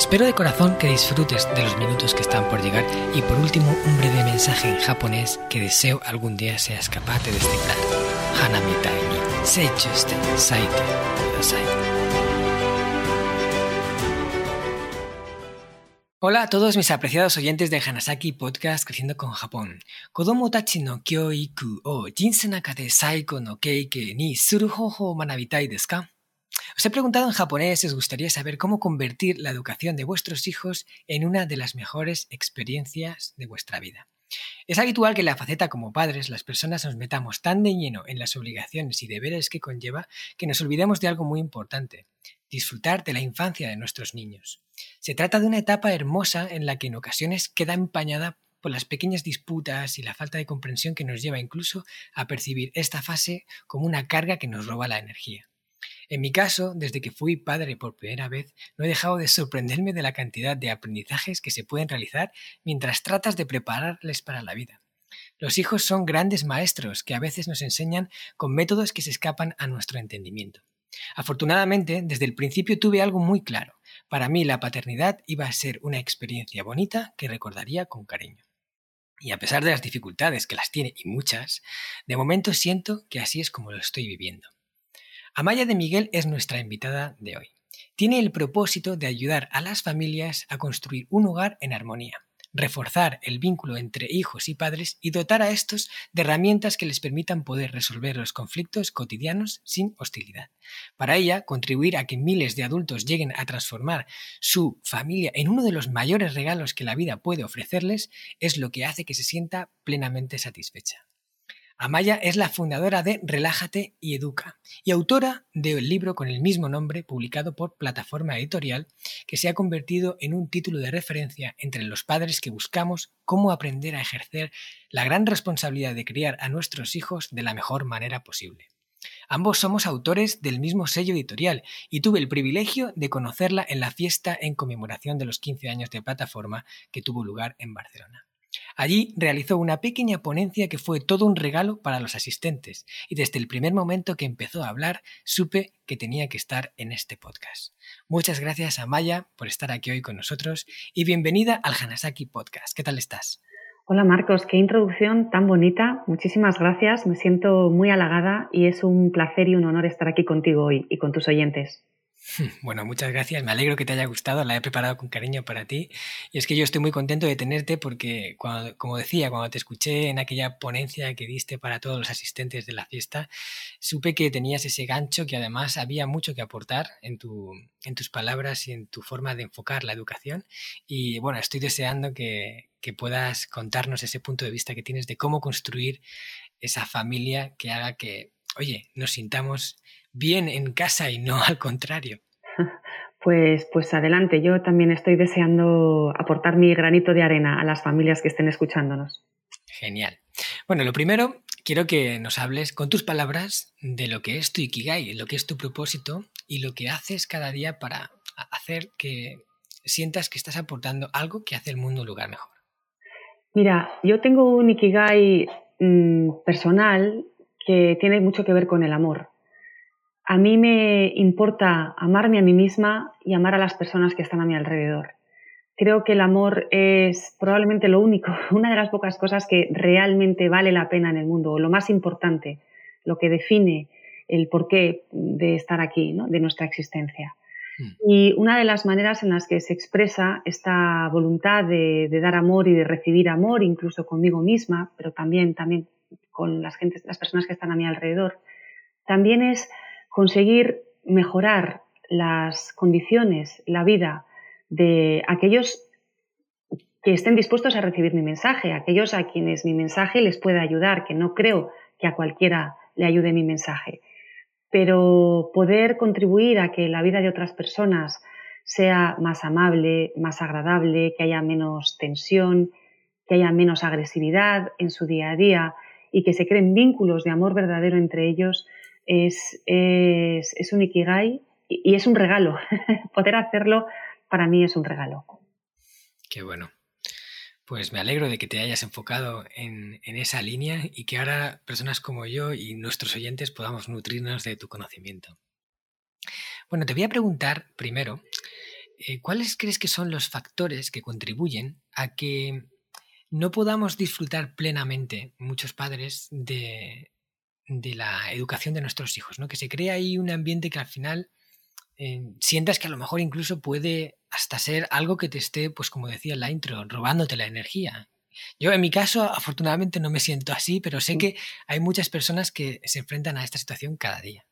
Espero de corazón que disfrutes de los minutos que están por llegar y por último un breve mensaje en japonés que deseo algún día seas capaz de descifrar. Hanamitai ni seichuste saite kudasai. Hola a todos mis apreciados oyentes de Hanasaki Podcast Creciendo con Japón. Kodomo tachi no kyoiku o jinsei naka de saiko no keike ni suru hoho manabitai desu ka? Os he preguntado en japonés os gustaría saber cómo convertir la educación de vuestros hijos en una de las mejores experiencias de vuestra vida. Es habitual que en la faceta como padres las personas nos metamos tan de lleno en las obligaciones y deberes que conlleva que nos olvidemos de algo muy importante, disfrutar de la infancia de nuestros niños. Se trata de una etapa hermosa en la que en ocasiones queda empañada por las pequeñas disputas y la falta de comprensión que nos lleva incluso a percibir esta fase como una carga que nos roba la energía. En mi caso, desde que fui padre por primera vez, no he dejado de sorprenderme de la cantidad de aprendizajes que se pueden realizar mientras tratas de prepararles para la vida. Los hijos son grandes maestros que a veces nos enseñan con métodos que se escapan a nuestro entendimiento. Afortunadamente, desde el principio tuve algo muy claro. Para mí la paternidad iba a ser una experiencia bonita que recordaría con cariño. Y a pesar de las dificultades que las tiene y muchas, de momento siento que así es como lo estoy viviendo. Amaya de Miguel es nuestra invitada de hoy. Tiene el propósito de ayudar a las familias a construir un hogar en armonía, reforzar el vínculo entre hijos y padres y dotar a estos de herramientas que les permitan poder resolver los conflictos cotidianos sin hostilidad. Para ella, contribuir a que miles de adultos lleguen a transformar su familia en uno de los mayores regalos que la vida puede ofrecerles es lo que hace que se sienta plenamente satisfecha. Amaya es la fundadora de Relájate y Educa y autora del libro con el mismo nombre publicado por Plataforma Editorial que se ha convertido en un título de referencia entre los padres que buscamos cómo aprender a ejercer la gran responsabilidad de criar a nuestros hijos de la mejor manera posible. Ambos somos autores del mismo sello editorial y tuve el privilegio de conocerla en la fiesta en conmemoración de los 15 años de plataforma que tuvo lugar en Barcelona. Allí realizó una pequeña ponencia que fue todo un regalo para los asistentes y desde el primer momento que empezó a hablar supe que tenía que estar en este podcast. Muchas gracias a Maya por estar aquí hoy con nosotros y bienvenida al Hanasaki Podcast. ¿Qué tal estás? Hola Marcos, qué introducción tan bonita. Muchísimas gracias, me siento muy halagada y es un placer y un honor estar aquí contigo hoy y con tus oyentes. Bueno, muchas gracias. Me alegro que te haya gustado. La he preparado con cariño para ti. Y es que yo estoy muy contento de tenerte porque, como decía, cuando te escuché en aquella ponencia que diste para todos los asistentes de la fiesta, supe que tenías ese gancho que además había mucho que aportar en, tu, en tus palabras y en tu forma de enfocar la educación. Y bueno, estoy deseando que puedas contarnos ese punto de vista que tienes de cómo construir esa familia que haga que, oye, nos sintamos bien en casa y no al contrario. Pues, pues adelante, yo también estoy deseando aportar mi granito de arena a las familias que estén escuchándonos. Genial. Bueno, lo primero, quiero que nos hables con tus palabras de lo que es tu Ikigai, lo que es tu propósito y lo que haces cada día para hacer que sientas que estás aportando algo que hace el mundo un lugar mejor. Mira, yo tengo un Ikigai mm, personal que tiene mucho que ver con el amor. A mí me importa amarme a mí misma y amar a las personas que están a mi alrededor. Creo que el amor es probablemente lo único, una de las pocas cosas que realmente vale la pena en el mundo, o lo más importante, lo que define el porqué de estar aquí, ¿no? de nuestra existencia. Mm. Y una de las maneras en las que se expresa esta voluntad de, dar amor y de recibir amor, incluso conmigo misma, pero también, también con las, gentes, las personas que están a mi alrededor, también es conseguir mejorar las condiciones, la vida de aquellos que estén dispuestos a recibir mi mensaje, aquellos a quienes mi mensaje les pueda ayudar, que no creo que a cualquiera le ayude mi mensaje. Pero poder contribuir a que la vida de otras personas sea más amable, más agradable, que haya menos tensión, que haya menos agresividad en su día a día y que se creen vínculos de amor verdadero entre ellos, es, es, un ikigai y, es un regalo. Poder hacerlo para mí es un regalo. Qué bueno. Pues me alegro de que te hayas enfocado en, en, esa línea y que ahora personas como yo y nuestros oyentes podamos nutrirnos de tu conocimiento. Bueno, te voy a preguntar primero, eh, ¿cuáles crees que son los factores que contribuyen a que no podamos disfrutar plenamente muchos padres de, de la educación de nuestros hijos? ¿no? Que se crea ahí un ambiente que al final sientas que a lo mejor incluso puede hasta ser algo que te esté, pues como decía en la intro, robándote la energía. Yo en mi caso, afortunadamente, no me siento así, pero sé que hay muchas personas que se enfrentan a esta situación cada día.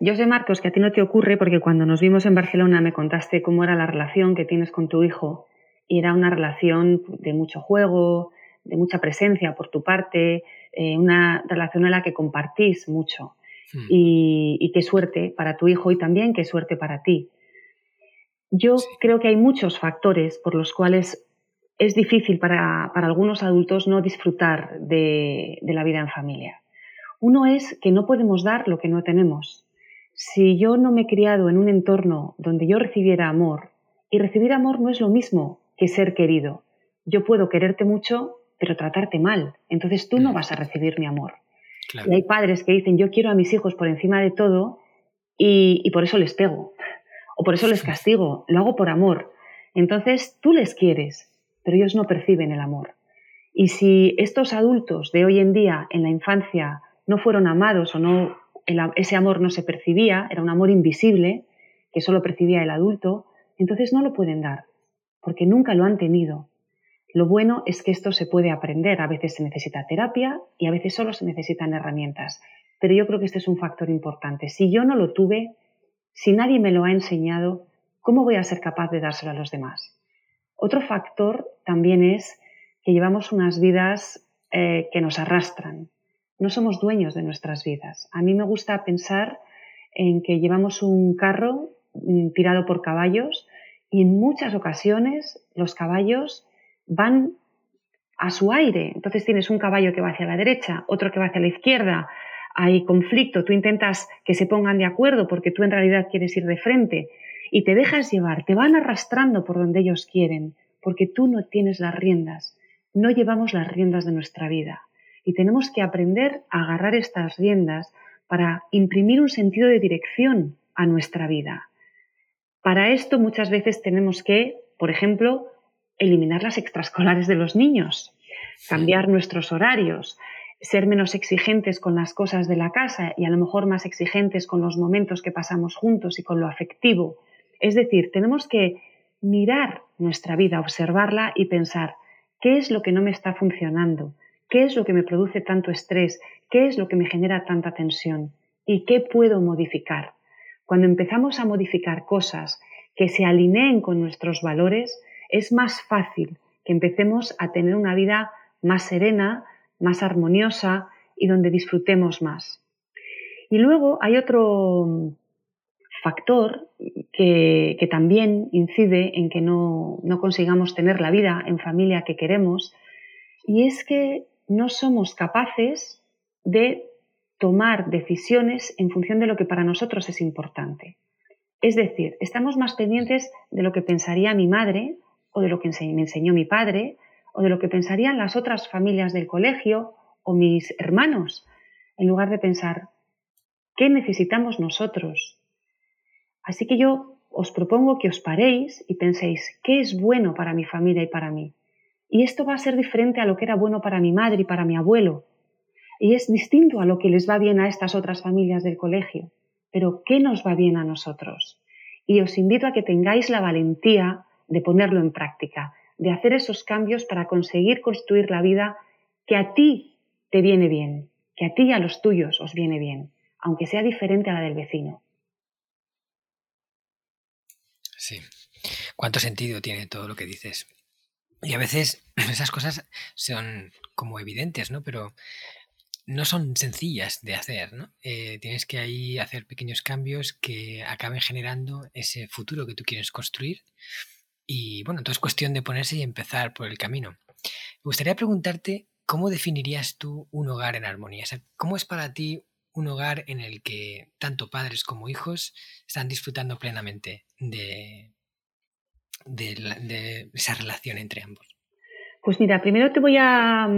Yo sé, Marcos, que a ti no te ocurre porque cuando nos vimos en Barcelona me contaste cómo era la relación que tienes con tu hijo y era una relación de mucho juego, de mucha presencia por tu parte, eh, una relación en la que compartís mucho. Hmm. Y, qué suerte para tu hijo y también qué suerte para ti. Yo creo que hay muchos factores por los cuales es difícil para, algunos adultos no disfrutar de, la vida en familia. Uno es que no podemos dar lo que no tenemos. Si yo no me he criado en un entorno donde yo recibiera amor, y recibir amor no es lo mismo que ser querido. Yo puedo quererte mucho, pero tratarte mal. Entonces tú no hmm. vas a recibir mi amor. Y hay padres que dicen, yo quiero a mis hijos por encima de todo y, por eso les pego, o por eso les castigo, lo hago por amor. Entonces tú les quieres, pero ellos no perciben el amor. Y si estos adultos de hoy en día, en la infancia, no fueron amados o no, ese amor no se percibía, era un amor invisible que solo percibía el adulto, entonces no lo pueden dar, porque nunca lo han tenido. Lo bueno es que esto se puede aprender. A veces se necesita terapia y a veces solo se necesitan herramientas. Pero yo creo que este es un factor importante. Si yo no lo tuve, si nadie me lo ha enseñado, ¿cómo voy a ser capaz de dárselo a los demás? Otro factor también es que llevamos unas vidas eh, que nos arrastran. No somos dueños de nuestras vidas. A mí me gusta pensar en que llevamos un carro mm, tirado por caballos y en muchas ocasiones los caballos van a su aire. Entonces tienes un caballo que va hacia la derecha, otro que va hacia la izquierda, hay conflicto, tú intentas que se pongan de acuerdo porque tú en realidad quieres ir de frente. Y te dejas llevar, te van arrastrando por donde ellos quieren, porque tú no tienes las riendas, no llevamos las riendas de nuestra vida. Y tenemos que aprender a agarrar estas riendas para imprimir un sentido de dirección a nuestra vida. Para esto muchas veces tenemos que, por ejemplo, eliminar las extraescolares de los niños, cambiar nuestros horarios, ser menos exigentes con las cosas de la casa y a lo mejor más exigentes con los momentos que pasamos juntos y con lo afectivo. Es decir, tenemos que mirar nuestra vida, observarla y pensar, ¿qué es lo que no me está funcionando? ¿Qué es lo que me produce tanto estrés? ¿Qué es lo que me genera tanta tensión? ¿Y qué puedo modificar? Cuando empezamos a modificar cosas que se alineen con nuestros valores, es más fácil que empecemos a tener una vida más serena, más armoniosa y donde disfrutemos más. Y luego hay otro factor que, también incide en que no, consigamos tener la vida en familia que queremos y es que no somos capaces de tomar decisiones en función de lo que para nosotros es importante. Es decir, estamos más pendientes de lo que pensaría mi madre o de lo que me enseñó mi padre, o de lo que pensarían las otras familias del colegio o mis hermanos, en lugar de pensar, ¿qué necesitamos nosotros? Así que yo os propongo que os paréis y penséis, ¿qué es bueno para mi familia y para mí? Y esto va a ser diferente a lo que era bueno para mi madre y para mi abuelo. Y es distinto a lo que les va bien a estas otras familias del colegio. Pero ¿qué nos va bien a nosotros? Y os invito a que tengáis la valentía de ponerlo en práctica, de hacer esos cambios para conseguir construir la vida que a ti te viene bien, que a ti y a los tuyos os viene bien, aunque sea diferente a la del vecino. Sí. ¿Cuánto sentido tiene todo lo que dices? Y a veces esas cosas son como evidentes, ¿no? Pero no son sencillas de hacer, ¿no? Eh, tienes que ahí hacer pequeños cambios que acaben generando ese futuro que tú quieres construir y bueno, entonces es cuestión de ponerse y empezar por el camino. Me gustaría preguntarte cómo definirías tú un hogar en armonía. ¿Cómo es para ti un hogar en el que tanto padres como hijos están disfrutando plenamente de, de, esa relación entre ambos? Pues mira, primero te voy a,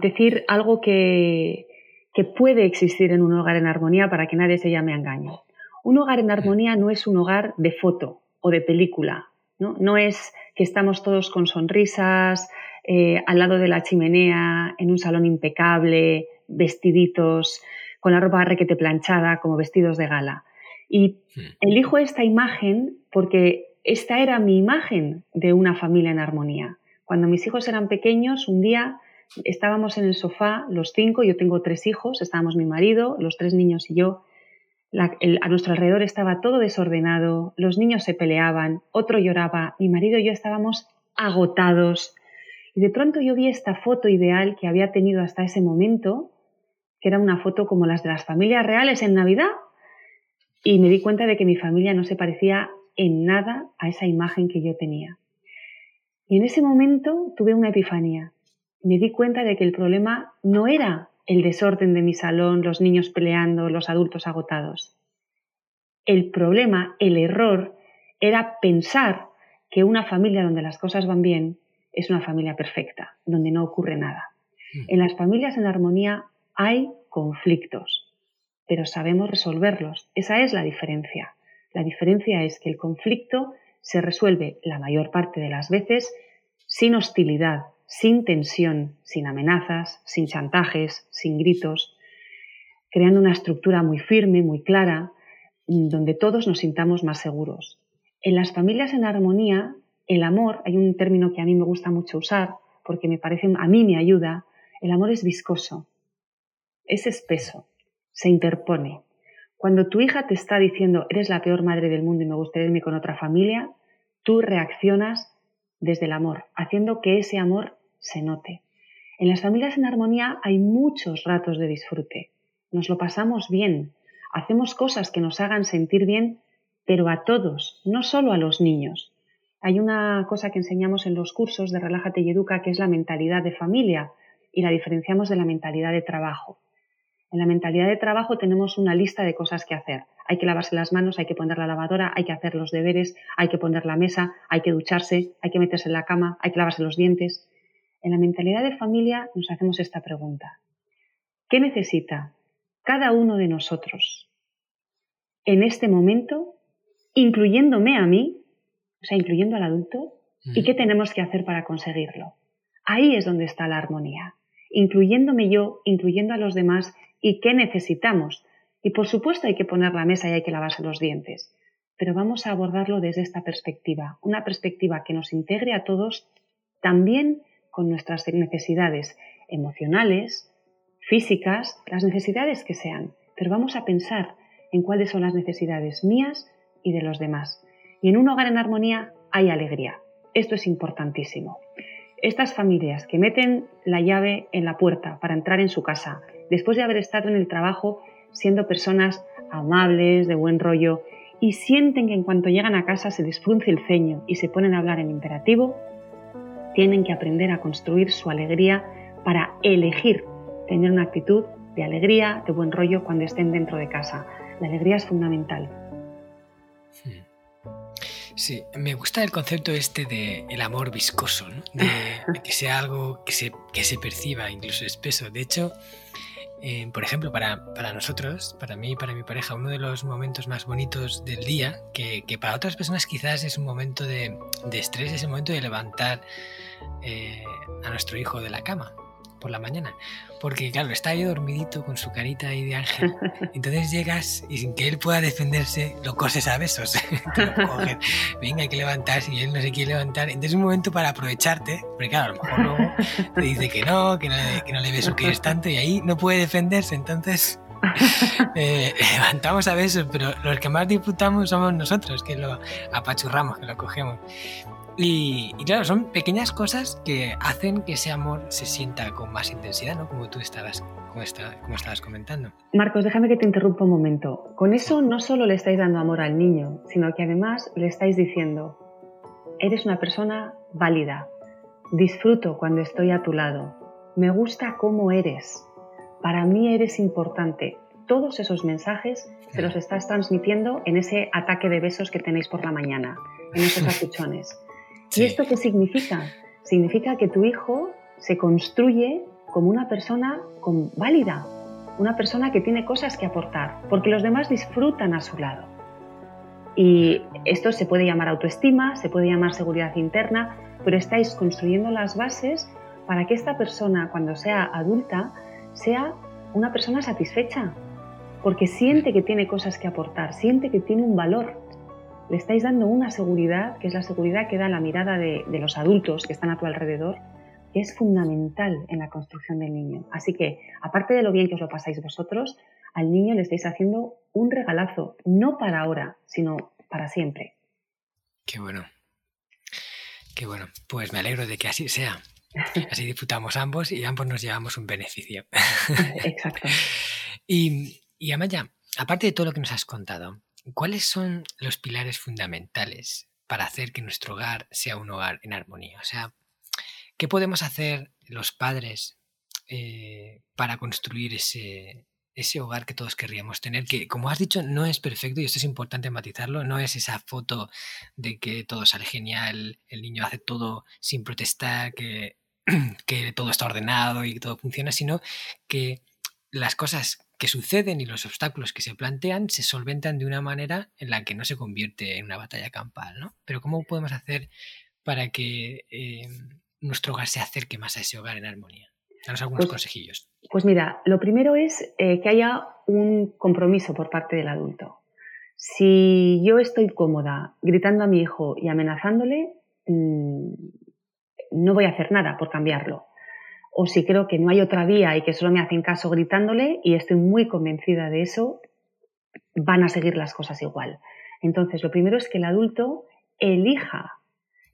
decir algo que, que, puede existir en un hogar en armonía para que nadie se llame a engaño. Un hogar en armonía no es un hogar de foto o de película, no, no es que estamos todos con sonrisas, eh, al lado de la chimenea, en un salón impecable, vestiditos, con la ropa requete planchada, como vestidos de gala. Y elijo esta imagen porque esta era mi imagen de una familia en armonía. Cuando mis hijos eran pequeños, un día estábamos en el sofá, los cinco, yo tengo tres hijos, estábamos mi marido, los tres niños y yo. A nuestro alrededor estaba todo desordenado, los niños se peleaban, otro lloraba, mi marido y yo estábamos agotados. Y de pronto yo vi esta foto ideal que había tenido hasta ese momento, que era una foto como las de las familias reales en Navidad, y me di cuenta de que mi familia no se parecía en nada a esa imagen que yo tenía. Y en ese momento tuve una epifanía. Me di cuenta de que el problema no era el desorden de mi salón, los niños peleando, los adultos agotados. El problema, el error, era pensar que una familia donde las cosas van bien es una familia perfecta, donde no ocurre nada. Mm. En las familias en armonía hay conflictos, pero sabemos resolverlos. Esa es la diferencia. La diferencia es que el conflicto se resuelve la mayor parte de las veces sin hostilidad, sin tensión, sin amenazas, sin chantajes, sin gritos, creando una estructura muy firme, muy clara, donde todos nos sintamos más seguros. En las familias en armonía, el amor, hay un término que a mí me gusta mucho usar, porque me parece, a mí me ayuda, el amor es viscoso, es espeso, se interpone. Cuando tu hija te está diciendo, eres la peor madre del mundo y me gustaría irme con otra familia, tú reaccionas desde el amor, haciendo que ese amor se note. En las familias en armonía hay muchos ratos de disfrute. Nos lo pasamos bien, hacemos cosas que nos hagan sentir bien, pero a todos, no solo a los niños. Hay una cosa que enseñamos en los cursos de Relájate y Educa que es la mentalidad de familia y la diferenciamos de la mentalidad de trabajo. En la mentalidad de trabajo tenemos una lista de cosas que hacer. Hay que lavarse las manos, hay que poner la lavadora, hay que hacer los deberes, hay que poner la mesa, hay que ducharse, hay que meterse en la cama, hay que lavarse los dientes. En la mentalidad de familia nos hacemos esta pregunta. ¿Qué necesita cada uno de nosotros en este momento, incluyéndome a mí, o sea, incluyendo al adulto, y qué tenemos que hacer para conseguirlo? Ahí es donde está la armonía, incluyéndome yo, incluyendo a los demás y qué necesitamos. Y por supuesto hay que poner la mesa y hay que lavarse los dientes. Pero vamos a abordarlo desde esta perspectiva, una perspectiva que nos integre a todos también con nuestras necesidades emocionales, físicas, las necesidades que sean. Pero vamos a pensar en cuáles son las necesidades mías y de los demás. Y en un hogar en armonía hay alegría. Esto es importantísimo. Estas familias que meten la llave en la puerta para entrar en su casa, después de haber estado en el trabajo siendo personas amables, de buen rollo, y sienten que en cuanto llegan a casa se desfrunce el ceño y se ponen a hablar en imperativo, tienen que aprender a construir su alegría para elegir tener una actitud de alegría, de buen rollo cuando estén dentro de casa. La alegría es fundamental. Sí, me gusta el concepto este de el amor viscoso, ¿no? de, que sea algo que se, que se perciba, incluso espeso. De hecho, eh, por ejemplo, para, para, nosotros, para mí y para mi pareja, uno de los momentos más bonitos del día, que, que para otras personas quizás es un momento de, de estrés, es el momento de levantar eh, a nuestro hijo de la cama por la mañana. Porque, claro, está ahí dormidito con su carita ahí de ángel. Entonces llegas y sin que él pueda defenderse, lo coses a besos. Venga, hay que levantarse y él no se quiere levantar. Entonces es un momento para aprovecharte. Porque, claro, a lo mejor luego te dice que no, que no, le, que no le tanto y ahí no puede defenderse. Entonces eh, levantamos a besos, pero los que más disfrutamos somos nosotros, que lo apachurramos, que lo cogemos. Y, claro, son pequeñas cosas que hacen que ese amor se sienta con más intensidad, ¿no? Como tú estabas, como, como estabas comentando. Marcos, déjame que te interrumpa un momento. Con eso no solo le estáis dando amor al niño, sino que además le estáis diciendo, eres una persona válida, Disfruto cuando estoy a tu lado. Me gusta cómo eres. Para mí eres importante. Todos esos mensajes se los estás transmitiendo en ese ataque de besos que tenéis por la mañana, en esos ¿Y esto qué significa? Significa que tu hijo se construye como una persona válida, una persona que tiene cosas que aportar, porque los demás disfrutan a su lado. Y esto se puede llamar autoestima, se puede llamar seguridad interna, pero estáis construyendo las bases para que esta persona, cuando sea adulta, sea una persona satisfecha, porque siente que tiene cosas que aportar, siente que tiene un valor. Le estáis dando una seguridad, que es la seguridad que da la mirada de, los adultos que están a tu alrededor, que es fundamental en la construcción del niño. Así que, aparte de lo bien que os lo pasáis vosotros, al niño le estáis haciendo un regalazo, no para ahora, sino para siempre. Qué bueno. Qué bueno, pues me alegro de que así sea. Así disfrutamos ambos y ambos nos llevamos un beneficio. Exacto. y, y Amaya, aparte de todo lo que nos has contado, ¿cuáles son los pilares fundamentales para hacer que nuestro hogar sea un hogar en armonía? O sea, ¿qué podemos hacer los padres eh, para construir ese, ese hogar que todos querríamos tener, que como has dicho no es perfecto y esto es importante matizarlo, no es esa foto de que todo sale genial, el niño hace todo sin protestar, que, que todo está ordenado y todo funciona, sino que las cosas que suceden y los obstáculos que se plantean se solventan de una manera en la que no se convierte en una batalla campal, ¿no? Pero ¿cómo podemos hacer para que eh, nuestro hogar se acerque más a ese hogar en armonía? Danos algunos pues, consejillos. Pues mira, lo primero es eh, que haya un compromiso por parte del adulto. Si yo estoy cómoda gritando a mi hijo y amenazándole, mm, no voy a hacer nada por cambiarlo. O si creo que no hay otra vía y que solo me hacen caso gritándole y estoy muy convencida de eso, van a seguir las cosas igual. Entonces, lo primero es que el adulto elija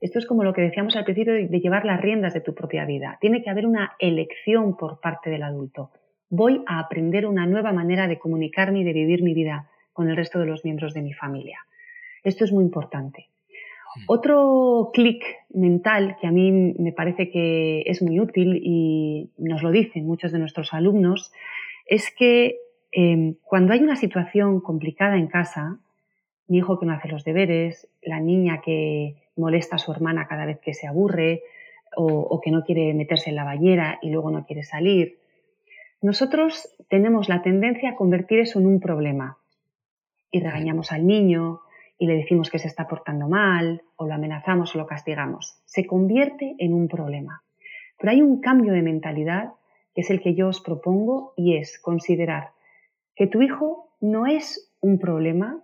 esto es como lo que decíamos al principio de, llevar las riendas de tu propia vida. Tiene que haber una elección por parte del adulto. Voy a aprender una nueva manera de comunicarme y de vivir mi vida con el resto de los miembros de mi familia. Esto es muy importante. Otro clic mental que a mí me parece que es muy útil y nos lo dicen muchos de nuestros alumnos es que em, cuando hay una situación complicada en casa, mi hijo que no hace los deberes, la niña que molesta a su hermana cada vez que se aburre o, que no quiere meterse en la bañera y luego no quiere salir. Nosotros tenemos la tendencia a convertir eso en un problema y regañamos al niño y le decimos que se está portando mal o lo amenazamos o lo castigamos. Se convierte en un problema. Pero hay un cambio de mentalidad que es el que yo os propongo y es considerar que tu hijo no es un problema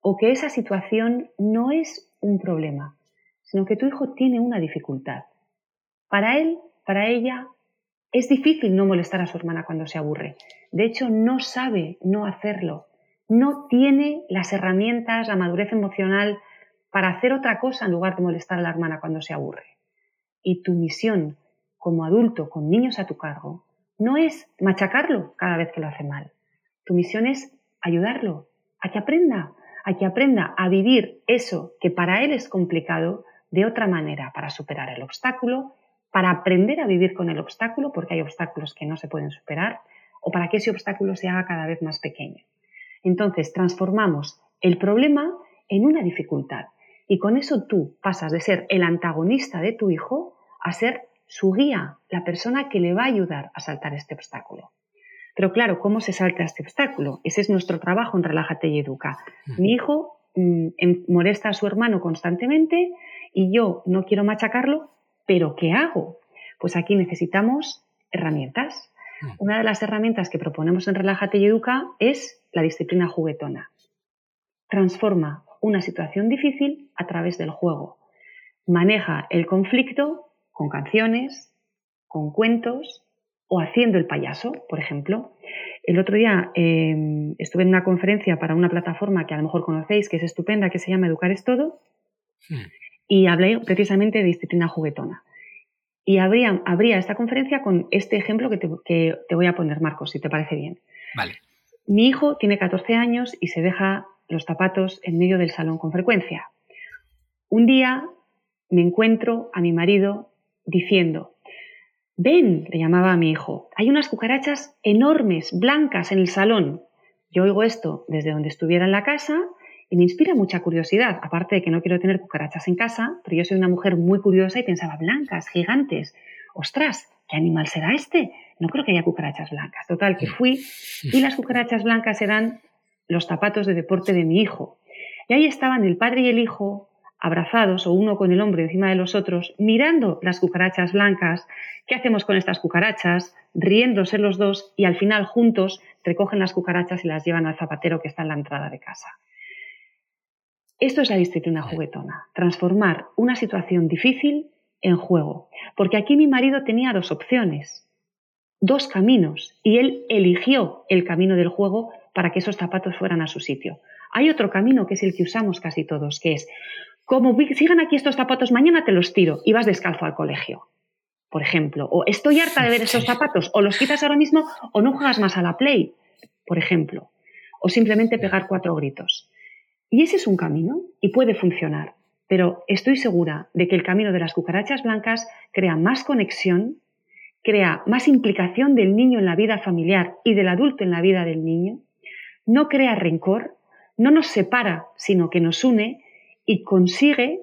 o que esa situación no es un problema, sino que tu hijo tiene una dificultad. Para él, para ella, es difícil no molestar a su hermana cuando se aburre. De hecho, no sabe no hacerlo. No tiene las herramientas, la madurez emocional para hacer otra cosa en lugar de molestar a la hermana cuando se aburre. Y tu misión como adulto con niños a tu cargo no es machacarlo cada vez que lo hace mal. Tu misión es ayudarlo a que aprenda, a que aprenda a vivir eso que para él es complicado de otra manera para superar el obstáculo, para aprender a vivir con el obstáculo, porque hay obstáculos que no se pueden superar, o para que ese obstáculo se haga cada vez más pequeño. Entonces, transformamos el problema en una dificultad y con eso tú pasas de ser el antagonista de tu hijo a ser su guía, la persona que le va a ayudar a saltar este obstáculo. Pero claro, ¿cómo se salta este obstáculo? Ese es nuestro trabajo en Relájate y Educa. Mi hijo mm, em, molesta a su hermano constantemente y yo no quiero machacarlo, pero ¿qué hago? Pues aquí necesitamos herramientas. Una de las herramientas que proponemos en Relájate y Educa es la disciplina juguetona. Transforma una situación difícil a través del juego. Maneja el conflicto con canciones, con cuentos o haciendo el payaso, por ejemplo. El otro día em, estuve en una conferencia para una plataforma que a lo mejor conocéis, que es estupenda, que se llama Educar es Todo. Mm y hablé precisamente de disciplina juguetona. Y habría, habría esta conferencia con este ejemplo que te, voy a poner, Marcos, si te parece bien. Vale. Mi hijo tiene 14 años y se deja los zapatos en medio del salón con frecuencia. Un día me encuentro a mi marido diciendo, ven, le llamaba a mi hijo, hay unas cucarachas enormes, blancas en el salón. Yo oigo esto desde donde estuviera en la casa y me inspira mucha curiosidad, aparte de que no quiero tener cucarachas en casa, pero yo soy una mujer muy curiosa y pensaba, blancas, gigantes, ostras, ¿qué animal será este? No creo que haya cucarachas blancas. Total, que fui y las cucarachas blancas eran los zapatos de deporte de mi hijo. Y ahí estaban el padre y el hijo abrazados o uno con el hombro encima de los otros, mirando las cucarachas blancas, ¿qué hacemos con estas cucarachas? Riéndose los dos y al final juntos recogen las cucarachas y las llevan al zapatero que está en la entrada de casa. Esto es la disciplina juguetona, transformar una situación difícil en juego. Porque aquí mi marido tenía dos opciones, dos caminos, y él eligió el camino del juego para que esos zapatos fueran a su sitio. Hay otro camino que es el que usamos casi todos, que es, como sigan aquí estos zapatos, mañana te los tiro y vas descalzo al colegio, por ejemplo. O estoy harta de ver esos zapatos, o los quitas ahora mismo o no juegas más a la play, por ejemplo. O simplemente pegar cuatro gritos. Y ese es un camino y puede funcionar pero estoy segura de que el camino de las cucarachas blancas crea más conexión, crea más implicación del niño en la vida familiar y del adulto en la vida del niño, no crea rencor, no nos separa, sino que nos une y consigue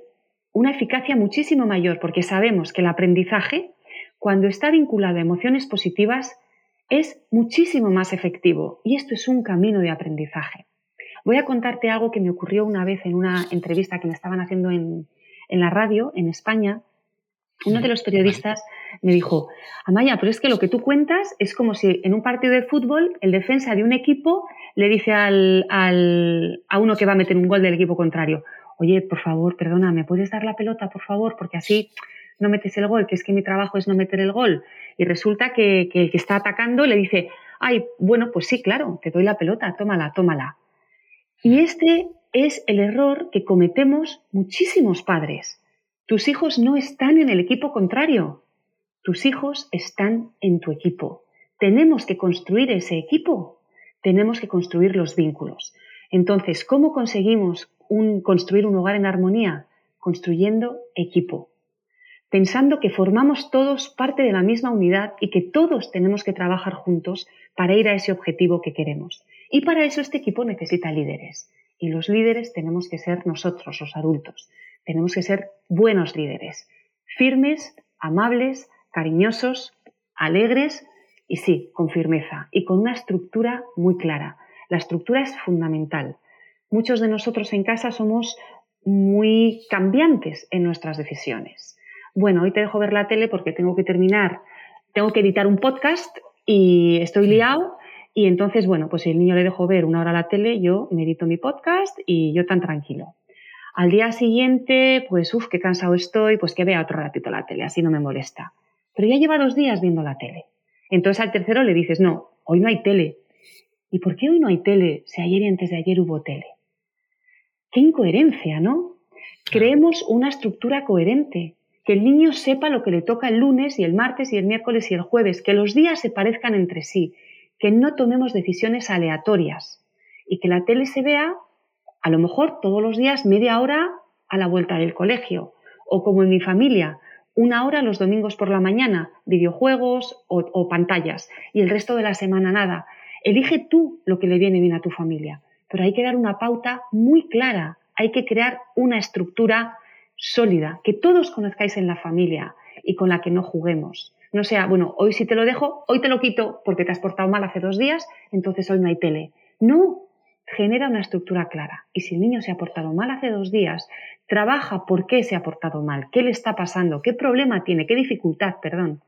una eficacia muchísimo mayor, porque sabemos que el aprendizaje, cuando está vinculado a emociones positivas, es muchísimo más efectivo y esto es un camino de aprendizaje. Voy a contarte algo que me ocurrió una vez en una entrevista que me estaban haciendo en, la radio en España. Uno de los periodistas me dijo, Amaya, pero es que lo que tú cuentas es como si en un partido de fútbol el defensa de un equipo le dice al, a uno que va a meter un gol del equipo contrario, oye, por favor, perdona, ¿me puedes dar la pelota, por favor? Porque así no metes el gol, que es que mi trabajo es no meter el gol. Y resulta que, que el que está atacando le dice, ay, bueno, pues sí, claro, te doy la pelota, tómala, tómala. Y este es el error que cometemos muchísimos padres. Tus hijos no están en el equipo contrario. Tus hijos están en tu equipo. Tenemos que construir ese equipo. Tenemos que construir los vínculos. Entonces, ¿cómo conseguimos construir un hogar en armonía? Construyendo equipo. Pensando que formamos todos parte de la misma unidad y que todos tenemos que trabajar juntos para ir a ese objetivo que queremos. Y para eso este equipo necesita líderes. Y los líderes tenemos que ser nosotros, los adultos. Tenemos que ser buenos líderes, firmes, amables, cariñosos, alegres y sí, con firmeza y con una estructura muy clara. La estructura es fundamental. Muchos de nosotros en casa somos muy cambiantes en nuestras decisiones. Bueno, hoy te dejo ver la tele porque tengo que terminar, tengo que editar un podcast y estoy liado y entonces, bueno, pues si el niño le dejo ver una hora la tele, yo medito mi podcast y yo tan tranquilo. Al día siguiente, pues, uff, qué cansado estoy, pues que vea otro ratito la tele, así no me molesta. Pero ya lleva dos días viendo la tele. Entonces al tercero le dices, no, hoy no hay tele. ¿Y por qué hoy no hay tele si ayer y antes de ayer hubo tele? Qué incoherencia, ¿no? Creemos una estructura coherente, que el niño sepa lo que le toca el lunes y el martes y el miércoles y el jueves, que los días se parezcan entre sí, que no tomemos decisiones aleatorias y que la tele se vea a lo mejor todos los días media hora a la vuelta del colegio. O como en mi familia, una hora los domingos por la mañana, videojuegos o, pantallas y el resto de la semana nada. Elige tú lo que le viene bien a tu familia, pero hay que dar una pauta muy clara, hay que crear una estructura sólida, que todos conozcáis en la familia y con la que no juguemos no sea, bueno, hoy sí te lo dejo, hoy te lo quito porque te has portado mal hace dos días, entonces hoy no hay tele. No, genera una estructura clara. Y si el niño se ha portado mal hace dos días, trabaja por qué se ha portado mal, qué le está pasando, qué problema tiene, qué dificultad, perdón,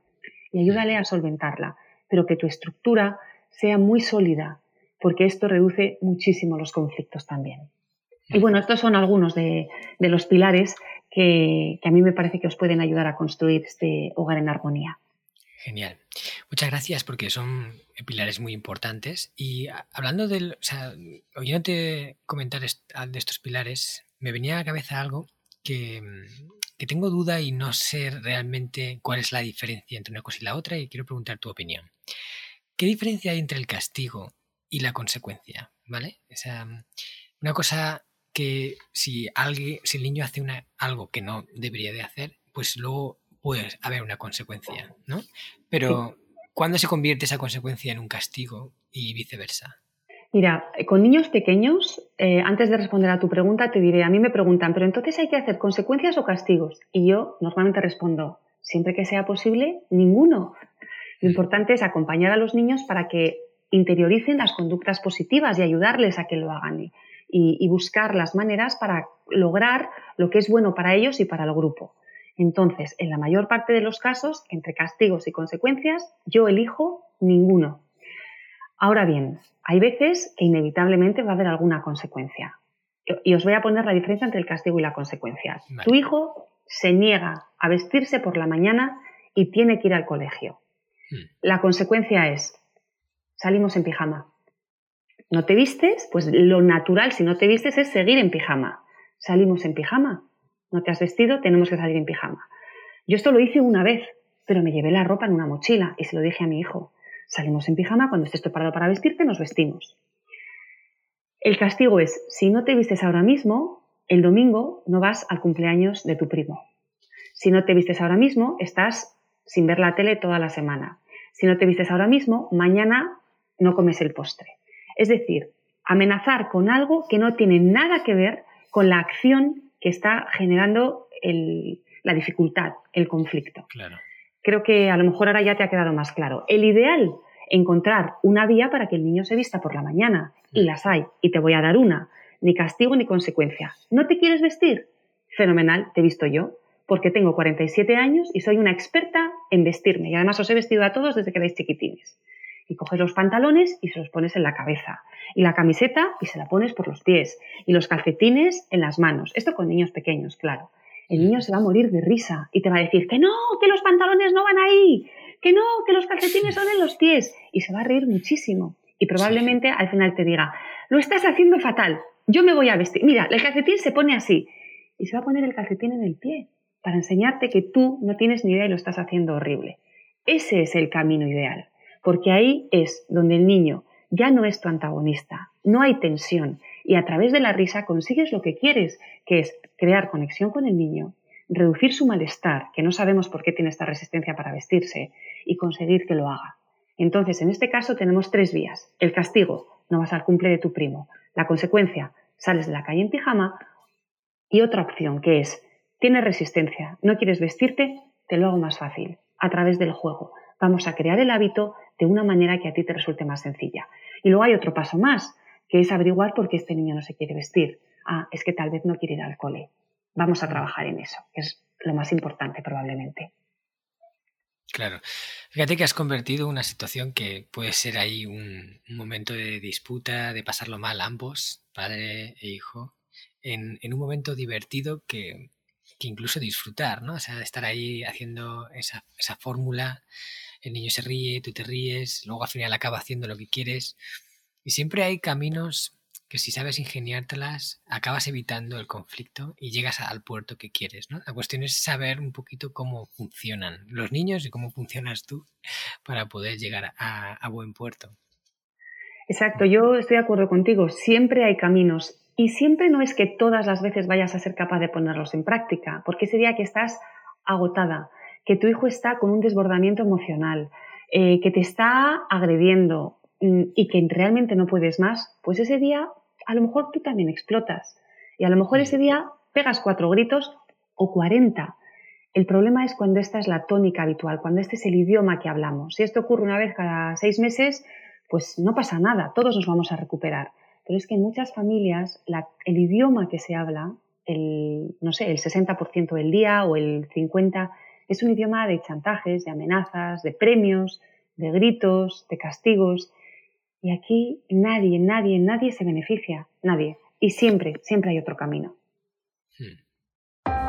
y ayúdale a solventarla. Pero que tu estructura sea muy sólida, porque esto reduce muchísimo los conflictos también. Y bueno, estos son algunos de, los pilares que a mí me parece que os pueden ayudar a construir este hogar en armonía. Genial. Muchas gracias porque son pilares muy importantes. Y hablando del, o sea, oyéndote comentar de estos pilares, me venía a la cabeza algo que, que, tengo duda y no sé realmente cuál es la diferencia entre una cosa y la otra y quiero preguntar tu opinión. ¿Qué diferencia hay entre el castigo y la consecuencia? ¿Vale? O sea, una cosa que si alguien, si el niño hace una, algo que no debería de hacer, pues luego puede haber una consecuencia, ¿no? Pero, ¿cuándo se convierte esa consecuencia en un castigo y viceversa? Mira, con niños pequeños, eh, antes de responder a tu pregunta, te diré, a mí me preguntan, pero entonces hay que hacer consecuencias o castigos. Y yo normalmente respondo, siempre que sea posible, ninguno. Lo importante es acompañar a los niños para que interioricen las conductas positivas y ayudarles a que lo hagan y, buscar las maneras para lograr lo que es bueno para ellos y para el grupo. Entonces, en la mayor parte de los casos, entre castigos y consecuencias, yo elijo ninguno. Ahora bien, hay veces que inevitablemente va a haber alguna consecuencia. Y os voy a poner la diferencia entre el castigo y la consecuencia. Tu hijo se niega a vestirse por la mañana y tiene que ir al colegio. Hmm. La consecuencia es, salimos en pijama. No te vistes, pues lo natural si no te vistes es seguir en pijama. Salimos en pijama. No te has vestido, tenemos que salir en pijama. Yo esto lo hice una vez, pero me llevé la ropa en una mochila y se lo dije a mi hijo. Salimos en pijama, cuando estés preparado para vestirte, nos vestimos. El castigo es, si no te vistes ahora mismo, el domingo no vas al cumpleaños de tu primo. Si no te vistes ahora mismo, estás sin ver la tele toda la semana. Si no te vistes ahora mismo, mañana no comes el postre. Es decir, amenazar con algo que no tiene nada que ver con la acción que está generando la dificultad, el conflicto. Creo que a lo mejor ahora ya te ha quedado más claro. El ideal, encontrar una vía para que el niño se vista por la mañana. Y mm. las hay, y te voy a dar una. Ni castigo ni consecuencia. ¿No te quieres vestir? Fenomenal, te he visto yo, porque tengo 47 años y soy una experta en vestirme. Y además os he vestido a todos desde que erais chiquitines y coges los pantalones y se los pones en la cabeza. Y la camiseta y se la pones por los pies. Y los calcetines en las manos. Esto con niños pequeños, claro. El niño se va a morir de risa y te va a decir que no, que los pantalones no van ahí, que no, que los calcetines son en los pies. Y se va a reír muchísimo. Y probablemente al final te diga, lo estás haciendo fatal, yo me voy a vestir. Mira, el calcetín se pone así. Y se va a poner el calcetín en el pie para enseñarte que tú no tienes ni idea y lo estás haciendo horrible. Ese es el camino ideal porque ahí es donde el niño ya no es tu antagonista, no hay tensión y a través de la risa consigues lo que quieres, que es crear conexión con el niño, reducir su malestar, que no sabemos por qué tiene esta resistencia para vestirse, y conseguir que lo haga. Entonces, en este caso tenemos tres vías. El castigo, no vas al cumple de tu primo. La consecuencia, sales de la calle en pijama. Y otra opción, que es, tienes resistencia, no quieres vestirte, te lo hago más fácil, a través del juego. Vamos a crear el hábito de una manera que a ti te resulte más sencilla. Y luego hay otro paso más, que es averiguar por qué este niño no se quiere vestir. Ah, es que tal vez no quiere ir al cole. Vamos a trabajar en eso, que es lo más importante probablemente. Claro. Fíjate que has convertido una situación que puede ser ahí un, momento de disputa, de pasarlo mal ambos, padre e hijo, en, un momento divertido que, incluso disfrutar, ¿no? O sea, estar ahí haciendo esa, esa fórmula el niño se ríe, tú te ríes, luego al final acaba haciendo lo que quieres. Y siempre hay caminos que si sabes ingeniártelas, acabas evitando el conflicto y llegas al puerto que quieres. ¿no? La cuestión es saber un poquito cómo funcionan los niños y cómo funcionas tú para poder llegar a, a buen puerto. Exacto, yo estoy de acuerdo contigo. Siempre hay caminos y siempre no es que todas las veces vayas a ser capaz de ponerlos en práctica, porque ese día que estás agotada, que tu hijo está con un desbordamiento emocional, eh, que te está agrediendo mm, y que realmente no puedes más, pues ese día a lo mejor tú también explotas. Y a lo mejor ese día pegas cuatro gritos o cuarenta. El problema es cuando esta es la tónica habitual, cuando este es el idioma que hablamos. Si esto ocurre una vez cada seis meses, pues no pasa nada, todos nos vamos a recuperar. Pero es que en muchas familias el idioma que se habla, el, no sé, el 60% del día o el 50%, es un idioma de chantajes, de amenazas, de premios, de gritos, de castigos. Y aquí nadie, nadie, nadie se beneficia, nadie. Y siempre, siempre hay otro camino. Hmm.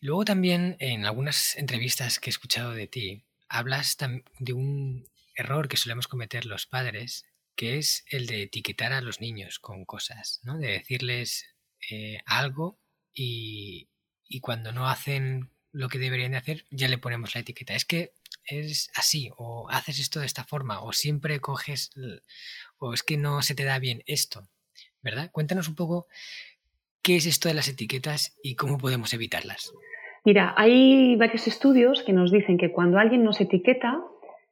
Luego también en algunas entrevistas que he escuchado de ti, hablas de un error que solemos cometer los padres, que es el de etiquetar a los niños con cosas, ¿no? De decirles eh, algo y, y cuando no hacen lo que deberían de hacer, ya le ponemos la etiqueta. Es que es así, o haces esto de esta forma, o siempre coges, o es que no se te da bien esto, ¿verdad? Cuéntanos un poco qué es esto de las etiquetas y cómo podemos evitarlas. Mira, hay varios estudios que nos dicen que cuando alguien nos etiqueta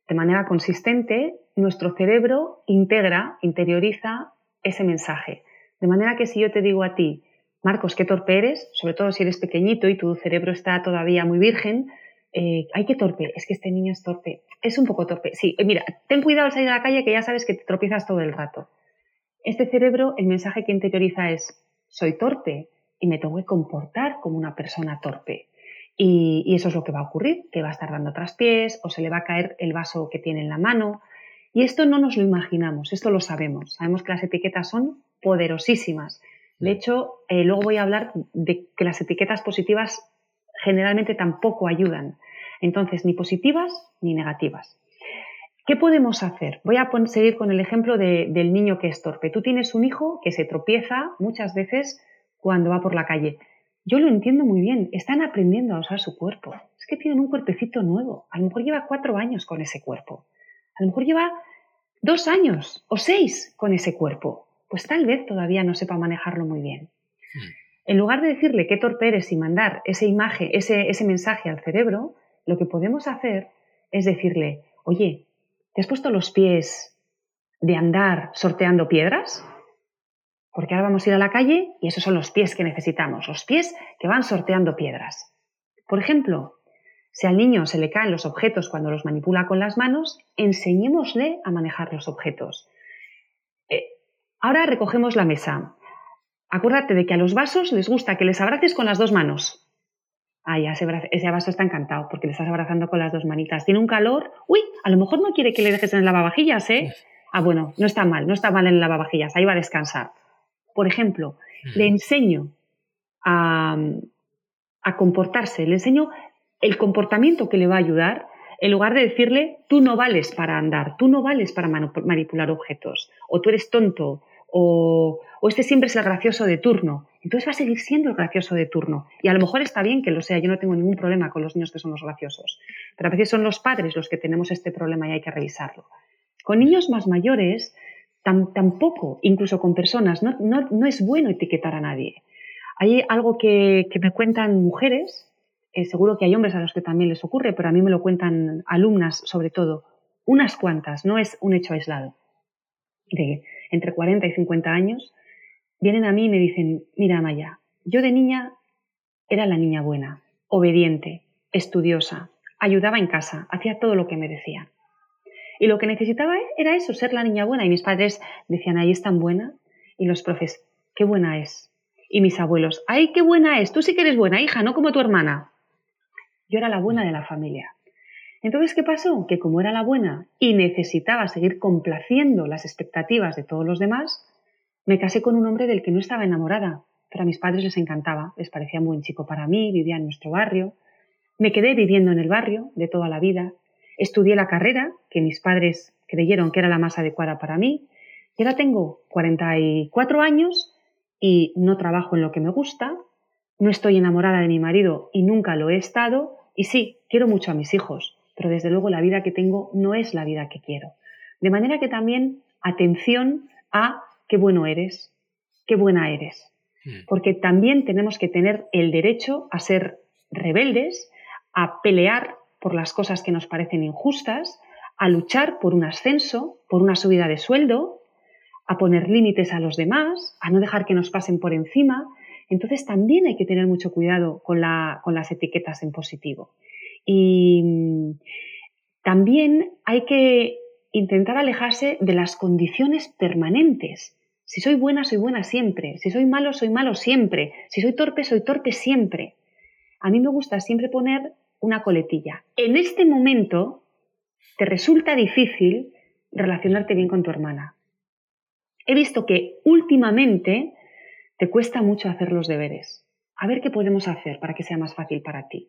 de manera consistente, nuestro cerebro integra, interioriza ese mensaje. De manera que si yo te digo a ti, Marcos, qué torpe eres, sobre todo si eres pequeñito y tu cerebro está todavía muy virgen, eh, ay, qué torpe, es que este niño es torpe, es un poco torpe. Sí, eh, mira, ten cuidado al salir a la calle que ya sabes que te tropiezas todo el rato. Este cerebro, el mensaje que interioriza es, soy torpe y me tengo que comportar como una persona torpe. Y, eso es lo que va a ocurrir, que va a estar dando traspiés o se le va a caer el vaso que tiene en la mano. Y esto no nos lo imaginamos, esto lo sabemos. Sabemos que las etiquetas son poderosísimas. De hecho, eh, luego voy a hablar de que las etiquetas positivas generalmente tampoco ayudan. Entonces, ni positivas ni negativas. ¿Qué podemos hacer? Voy a seguir con el ejemplo del niño que es torpe. Tú tienes un hijo que se tropieza muchas veces cuando va por la calle. Yo lo entiendo muy bien, están aprendiendo a usar su cuerpo. Es que tienen un cuerpecito nuevo. A lo mejor lleva cuatro años con ese cuerpo. A lo mejor lleva dos años o seis con ese cuerpo. Pues tal vez todavía no sepa manejarlo muy bien. Hmm. En lugar de decirle qué torpe eres y mandar ese, imagen, ese, ese mensaje al cerebro, lo que podemos hacer es decirle, oye, ¿te has puesto los pies de andar sorteando piedras? Porque ahora vamos a ir a la calle y esos son los pies que necesitamos, los pies que van sorteando piedras. Por ejemplo, si al niño se le caen los objetos cuando los manipula con las manos, enseñémosle a manejar los objetos. Eh, ahora recogemos la mesa. Acuérdate de que a los vasos les gusta que les abraces con las dos manos. Ah, ya ese, ese vaso está encantado porque le estás abrazando con las dos manitas. Tiene un calor. Uy, a lo mejor no quiere que le dejes en el lavavajillas, ¿eh? Ah, bueno, no está mal, no está mal en el lavavajillas. Ahí va a descansar. Por ejemplo, le enseño a, comportarse, le enseño el comportamiento que le va a ayudar en lugar de decirle, tú no vales para andar, tú no vales para manipular objetos, o tú eres tonto, o, o, este siempre es el gracioso de turno. Entonces va a seguir siendo el gracioso de turno. Y a lo mejor está bien que lo sea, yo no tengo ningún problema con los niños que son los graciosos. Pero a veces son los padres los que tenemos este problema y hay que revisarlo. Con niños más mayores tampoco, incluso con personas, no, es bueno etiquetar a nadie. Hay algo que, me cuentan mujeres, eh, seguro que hay hombres a los que también les ocurre, pero a mí me lo cuentan alumnas sobre todo, unas cuantas, no es un hecho aislado, de entre 40 y 50 años, vienen a mí y me dicen, mira Maya, yo de niña era la niña buena, obediente, estudiosa, ayudaba en casa, hacía todo lo que me decían. Y lo que necesitaba era eso, ser la niña buena. Y mis padres decían, ahí es tan buena. Y los profes, qué buena es. Y mis abuelos, ay, qué buena es. Tú sí que eres buena hija, no como tu hermana. Yo era la buena de la familia. Entonces, ¿qué pasó? Que como era la buena y necesitaba seguir complaciendo las expectativas de todos los demás, me casé con un hombre del que no estaba enamorada, pero a mis padres les encantaba, les parecía un buen chico para mí, vivía en nuestro barrio. Me quedé viviendo en el barrio de toda la vida, Estudié la carrera que mis padres creyeron que era la más adecuada para mí. Y ahora tengo 44 años y no trabajo en lo que me gusta, no estoy enamorada de mi marido y nunca lo he estado. Y sí, quiero mucho a mis hijos, pero desde luego la vida que tengo no es la vida que quiero. De manera que también atención a qué bueno eres, qué buena eres, hmm. porque también tenemos que tener el derecho a ser rebeldes, a pelear por las cosas que nos parecen injustas, a luchar por un ascenso, por una subida de sueldo, a poner límites a los demás, a no dejar que nos pasen por encima. Entonces también hay que tener mucho cuidado con, con las etiquetas en positivo. Y mm, también hay que intentar alejarse de las condiciones permanentes. Si soy buena, soy buena siempre. Si soy malo, soy malo siempre. Si soy torpe, soy torpe siempre. A mí me gusta siempre poner una coletilla. En este momento te resulta difícil relacionarte bien con tu hermana. He visto que últimamente te cuesta mucho hacer los deberes. A ver qué podemos hacer para que sea más fácil para ti.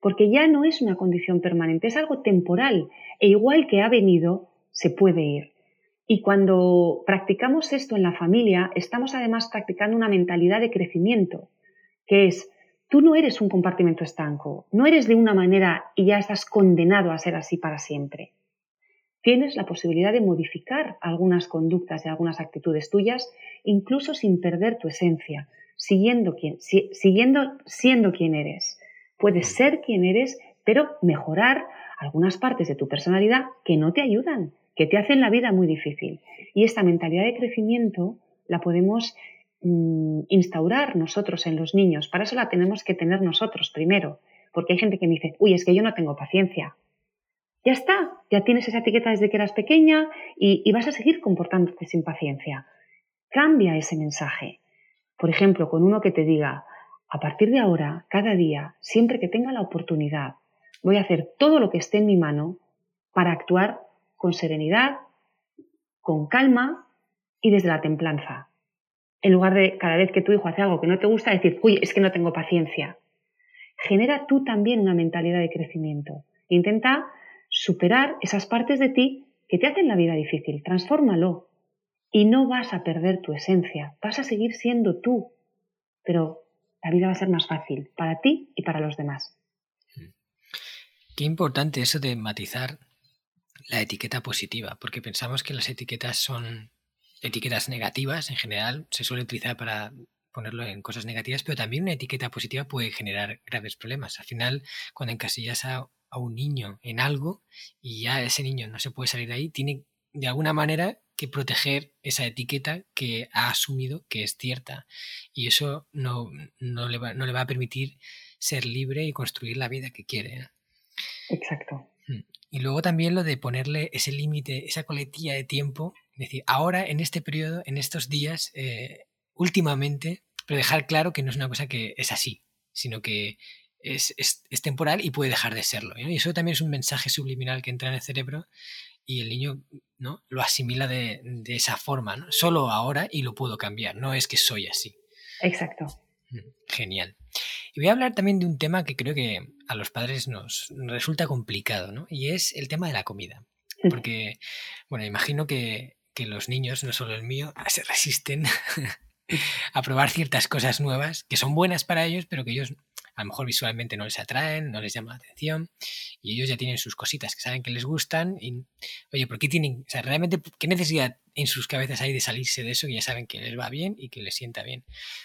Porque ya no es una condición permanente, es algo temporal e igual que ha venido, se puede ir. Y cuando practicamos esto en la familia, estamos además practicando una mentalidad de crecimiento, que es, tú no eres un compartimento estanco, no eres de una manera y ya estás condenado a ser así para siempre. Tienes la posibilidad de modificar algunas conductas y algunas actitudes tuyas, incluso sin perder tu esencia, siguiendo, siguiendo siendo quien eres. Puedes ser quien eres, pero mejorar algunas partes de tu personalidad que no te ayudan, que te hacen la vida muy difícil. Y esta mentalidad de crecimiento la podemos mm, instaurar nosotros en los niños. Para eso la tenemos que tener nosotros primero. Porque hay gente que me dice, uy, es que yo no tengo paciencia. Ya está, ya tienes esa etiqueta desde que eras pequeña y, y vas a seguir comportándote sin paciencia. Cambia ese mensaje. Por ejemplo, con uno que te diga, a partir de ahora, cada día, siempre que tenga la oportunidad, voy a hacer todo lo que esté en mi mano para actuar con serenidad, con calma y desde la templanza. En lugar de cada vez que tu hijo hace algo que no te gusta, decir, uy, es que no tengo paciencia. Genera tú también una mentalidad de crecimiento. Intenta superar esas partes de ti que te hacen la vida difícil. Transfórmalo. Y no vas a perder tu esencia. Vas a seguir siendo tú. Pero la vida va a ser más fácil para ti y para los demás. Qué importante eso de matizar la etiqueta positiva, porque pensamos que las etiquetas son etiquetas negativas en general, se suele utilizar para ponerlo en cosas negativas, pero también una etiqueta positiva puede generar graves problemas. Al final, cuando encasillas a, a un niño en algo y ya ese niño no se puede salir de ahí, tiene de alguna manera que proteger esa etiqueta que ha asumido que es cierta. Y eso no, no, le, va, no le va a permitir ser libre y construir la vida que quiere. Exacto. Y luego también lo de ponerle ese límite, esa coletilla de tiempo, es decir, ahora, en este periodo, en estos días, eh, últimamente, pero dejar claro que no es una cosa que es así, sino que es, es, es temporal y puede dejar de serlo. Y eso también es un mensaje subliminal que entra en el cerebro y el niño ¿no? lo asimila de, de esa forma, ¿no? solo ahora y lo puedo cambiar, no es que soy así. Exacto. Genial. Y voy a hablar también de un tema que creo que a los padres nos resulta complicado, ¿no? Y es el tema de la comida. Porque, bueno, imagino que, que los niños, no solo el mío, se resisten a probar ciertas cosas nuevas que son buenas para ellos, pero que ellos a lo mejor visualmente no les atraen, no les llama la atención y ellos ya tienen sus cositas que saben que les gustan y, oye, ¿por qué tienen, o sea, realmente, qué necesidad en sus cabezas hay de salirse de eso y ya saben que les va bien y que les sienta bien?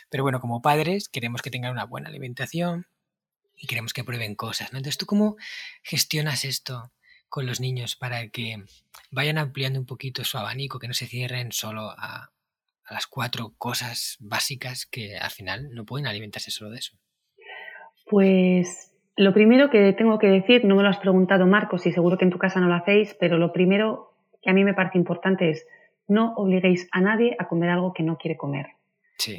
Pero bueno, como padres queremos que tengan una buena alimentación y queremos que prueben cosas, ¿no? Entonces, ¿tú cómo gestionas esto con los niños para que vayan ampliando un poquito su abanico, que no se cierren solo a las cuatro cosas básicas que al final no pueden alimentarse solo de eso? Pues lo primero que tengo que decir, no me lo has preguntado Marcos y seguro que en tu casa no lo hacéis, pero lo primero que a mí me parece importante es no obliguéis a nadie a comer algo que no quiere comer.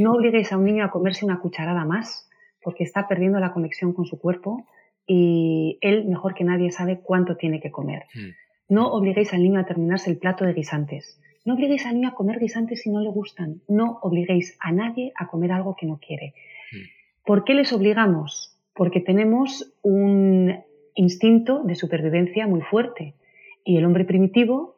No obliguéis a un niño a comerse una cucharada más porque está perdiendo la conexión con su cuerpo y él mejor que nadie sabe cuánto tiene que comer. Hmm. No obliguéis al niño a terminarse el plato de guisantes. No obliguéis al niño a comer guisantes si no le gustan. No obliguéis a nadie a comer algo que no quiere. Hmm. ¿Por qué les obligamos? Porque tenemos un instinto de supervivencia muy fuerte y el hombre primitivo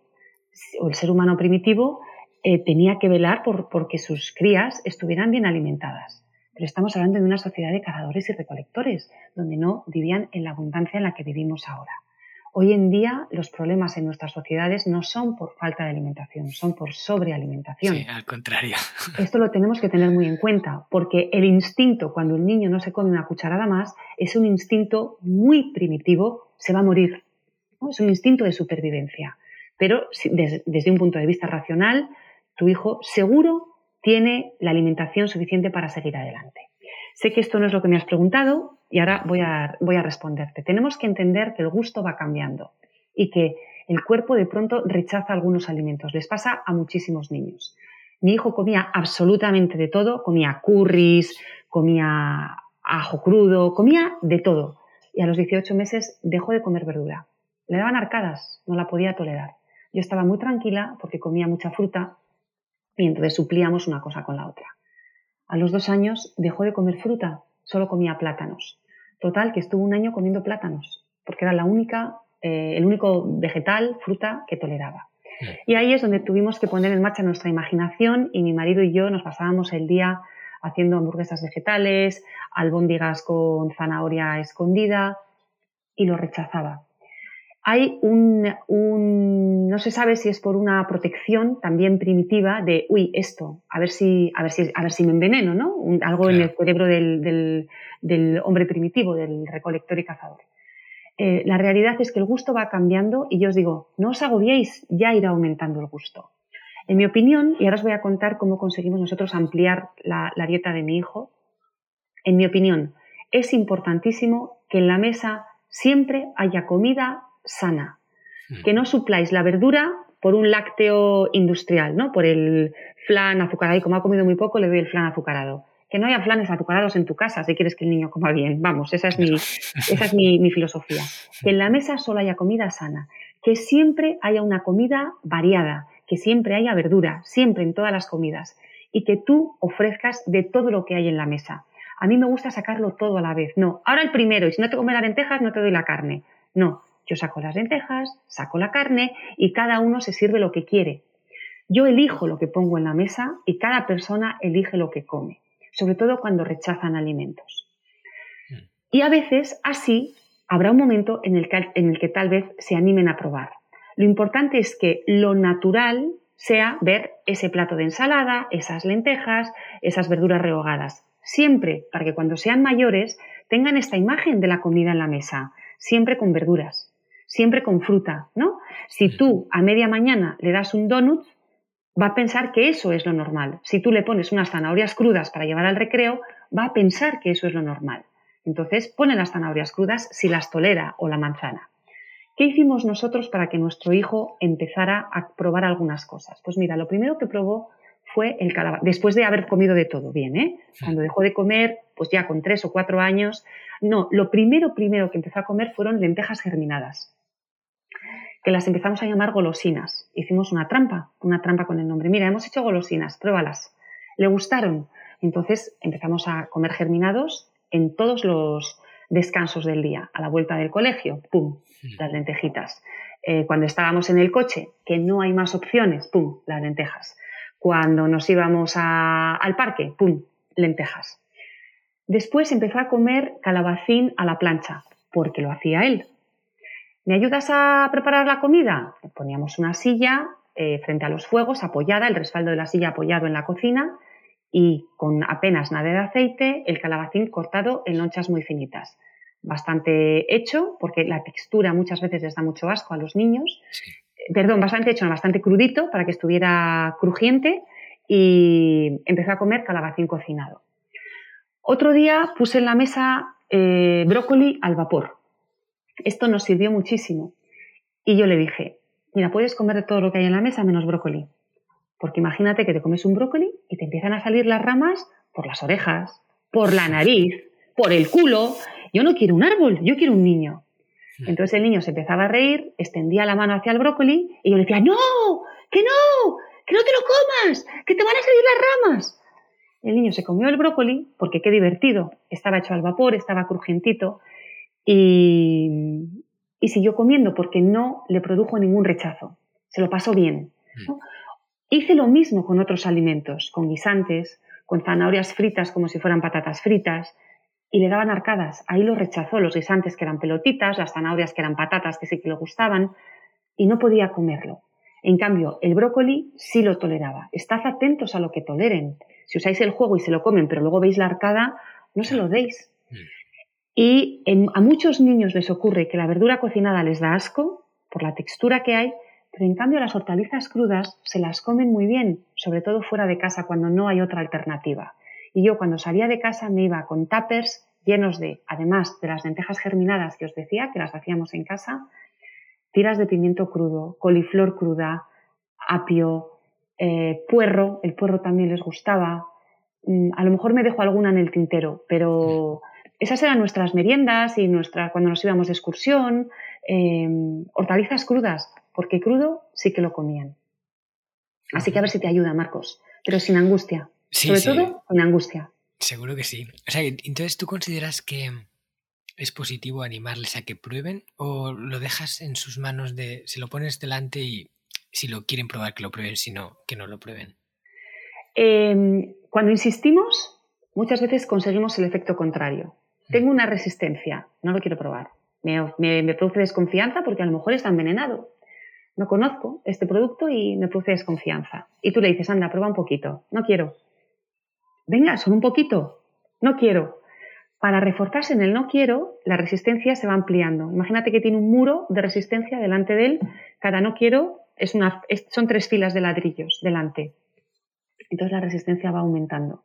o el ser humano primitivo eh, tenía que velar por porque sus crías estuvieran bien alimentadas. Pero estamos hablando de una sociedad de cazadores y recolectores, donde no vivían en la abundancia en la que vivimos ahora. Hoy en día los problemas en nuestras sociedades no son por falta de alimentación, son por sobrealimentación. Sí, al contrario. Esto lo tenemos que tener muy en cuenta, porque el instinto cuando el niño no se come una cucharada más es un instinto muy primitivo, se va a morir. Es un instinto de supervivencia. Pero desde un punto de vista racional, tu hijo seguro tiene la alimentación suficiente para seguir adelante. Sé que esto no es lo que me has preguntado y ahora voy a, responderte. Tenemos que entender que el gusto va cambiando y que el cuerpo de pronto rechaza algunos alimentos. Les pasa a muchísimos niños. Mi hijo comía absolutamente de todo, comía curris, comía ajo crudo, comía de todo. Y a los 18 meses dejó de comer verdura. Le daban arcadas, no la podía tolerar. Yo estaba muy tranquila porque comía mucha fruta y entonces suplíamos una cosa con la otra. A los dos años dejó de comer fruta, solo comía plátanos. Total, que estuvo un año comiendo plátanos, porque era la única, eh, el único vegetal, fruta que toleraba. Y ahí es donde tuvimos que poner en marcha nuestra imaginación y mi marido y yo nos pasábamos el día haciendo hamburguesas vegetales, albóndigas con zanahoria escondida y lo rechazaba hay un, no se sabe si es por una protección también primitiva de, uy, esto, a ver si, a ver si, a ver si me enveneno, ¿no? algo en el cerebro del, hombre primitivo, del recolector y cazador. Eh, la realidad es que el gusto va cambiando y yo os digo, no os agobiéis, ya irá aumentando el gusto. En mi opinión, y ahora os voy a contar cómo conseguimos nosotros ampliar la dieta de mi hijo, en mi opinión, es importantísimo que en la mesa siempre haya comida sana. Hmm. Que no supláis la verdura por un lácteo industrial, ¿no? Por el flan azucarado. Y como ha comido muy poco, le doy el flan azucarado. Que no haya flanes azucarados en tu casa si quieres que el niño coma bien. Vamos, esa es mi, esa es mi, mi filosofía. Que en la mesa solo haya comida sana. Que siempre haya una comida variada. Que siempre haya verdura. Siempre en todas las comidas. Y que tú ofrezcas de todo lo que hay en la mesa. A mí me gusta sacarlo todo a la vez. No, ahora el primero, y si no te comes las lentejas, no te doy la carne. No, yo saco las lentejas, saco la carne y cada uno se sirve lo que quiere. Yo elijo lo que pongo en la mesa y cada persona elige lo que come, sobre todo cuando rechazan alimentos. Mm. Y a veces así habrá un momento en el, que, en el que tal vez se animen a probar. Lo importante es que lo natural sea ver ese plato de ensalada, esas lentejas, esas verduras rehogadas. Siempre para que cuando sean mayores tengan esta imagen de la comida en la mesa, siempre con verduras siempre con fruta, ¿no? Si tú a media mañana le das un donut, va a pensar que eso es lo normal. Si tú le pones unas zanahorias crudas para llevar al recreo, va a pensar que eso es lo normal. Entonces pone las zanahorias crudas si las tolera o la manzana. ¿Qué hicimos nosotros para que nuestro hijo empezara a probar algunas cosas? Pues mira, lo primero que probó fue el calabaza, después de haber comido de todo bien, ¿eh? Cuando dejó de comer, pues ya con tres o cuatro años, no, lo primero, primero que empezó a comer fueron lentejas germinadas que las empezamos a llamar golosinas. Hicimos una trampa, una trampa con el nombre. Mira, hemos hecho golosinas, pruébalas. Le gustaron. Entonces empezamos a comer germinados en todos los descansos del día, a la vuelta del colegio, ¡pum! Las lentejitas. Eh, cuando estábamos en el coche, que no hay más opciones, ¡pum! Las lentejas. Cuando nos íbamos al parque, ¡pum! Lentejas. Después empezó a comer calabacín a la plancha, porque lo hacía él. ¿Me ayudas a preparar la comida? Poníamos una silla eh, frente a los fuegos, apoyada, el respaldo de la silla apoyado en la cocina y con apenas nada de aceite, el calabacín cortado en lonchas muy finitas. Bastante hecho, porque la textura muchas veces les da mucho asco a los niños. Perdón, bastante hecho, bastante crudito para que estuviera crujiente y empezó a comer calabacín cocinado. Otro día puse en la mesa eh, brócoli al vapor esto nos sirvió muchísimo. Y yo le dije, mira, puedes comer de todo lo que hay en la mesa menos brócoli. Porque imagínate que te comes un brócoli y te empiezan a salir las ramas por las orejas, por la nariz, por el culo. Yo no quiero un árbol, yo quiero un niño. Entonces el niño se empezaba a reír, extendía la mano hacia el brócoli y yo le decía, no, que no, que no te lo comas, que te van a salir las ramas. El niño se comió el brócoli porque qué divertido, estaba hecho al vapor, estaba crujientito y, siguió comiendo porque no le produjo ningún rechazo, se lo pasó bien. Mm. Hice lo mismo con otros alimentos, con guisantes, con zanahorias fritas como si fueran patatas fritas, y le daban arcadas. Ahí lo rechazó, los guisantes que eran pelotitas, las zanahorias que eran patatas que sí que le gustaban, y no podía comerlo. En cambio, el brócoli sí lo toleraba. Estad atentos a lo que toleren. Si usáis el juego y se lo comen, pero luego veis la arcada, no se lo deis. Y a muchos niños les ocurre que la verdura cocinada les da asco por la textura que hay, pero en cambio las hortalizas crudas se las comen muy bien, sobre todo fuera de casa cuando no hay otra alternativa. Y yo cuando salía de casa me iba con tuppers llenos de, además de las lentejas germinadas que os decía, que las hacíamos en casa, tiras de pimiento crudo, coliflor cruda, apio, eh, puerro, el puerro también les gustaba. Mm, a lo mejor me dejo alguna en el tintero, pero esas eran nuestras meriendas y nuestra, cuando nos íbamos de excursión, em, hortalizas crudas, porque crudo sí que lo comían. Así que a ver si te ayuda, Marcos, pero sin angustia. Sobre todo, sin angustia. Seguro que sí. O sea, entonces tú consideras que es positivo animarles a que prueben o lo dejas en sus manos de, se lo pones delante y si lo quieren probar que lo prueben, si no, que no lo prueben? Em, cuando insistimos, muchas veces conseguimos el efecto contrario. Tengo una resistencia, no lo quiero probar. Me, me, produce desconfianza porque a lo mejor está envenenado. No conozco este producto y me produce desconfianza. Y tú le dices, anda, prueba un poquito. No quiero venga, solo un poquito, no quiero. Para reforzarse en el no quiero, la resistencia se va ampliando. Imagínate que tiene un muro de resistencia delante de él, cada no quiero es una, son tres filas de ladrillos delante. Entonces la resistencia va aumentando.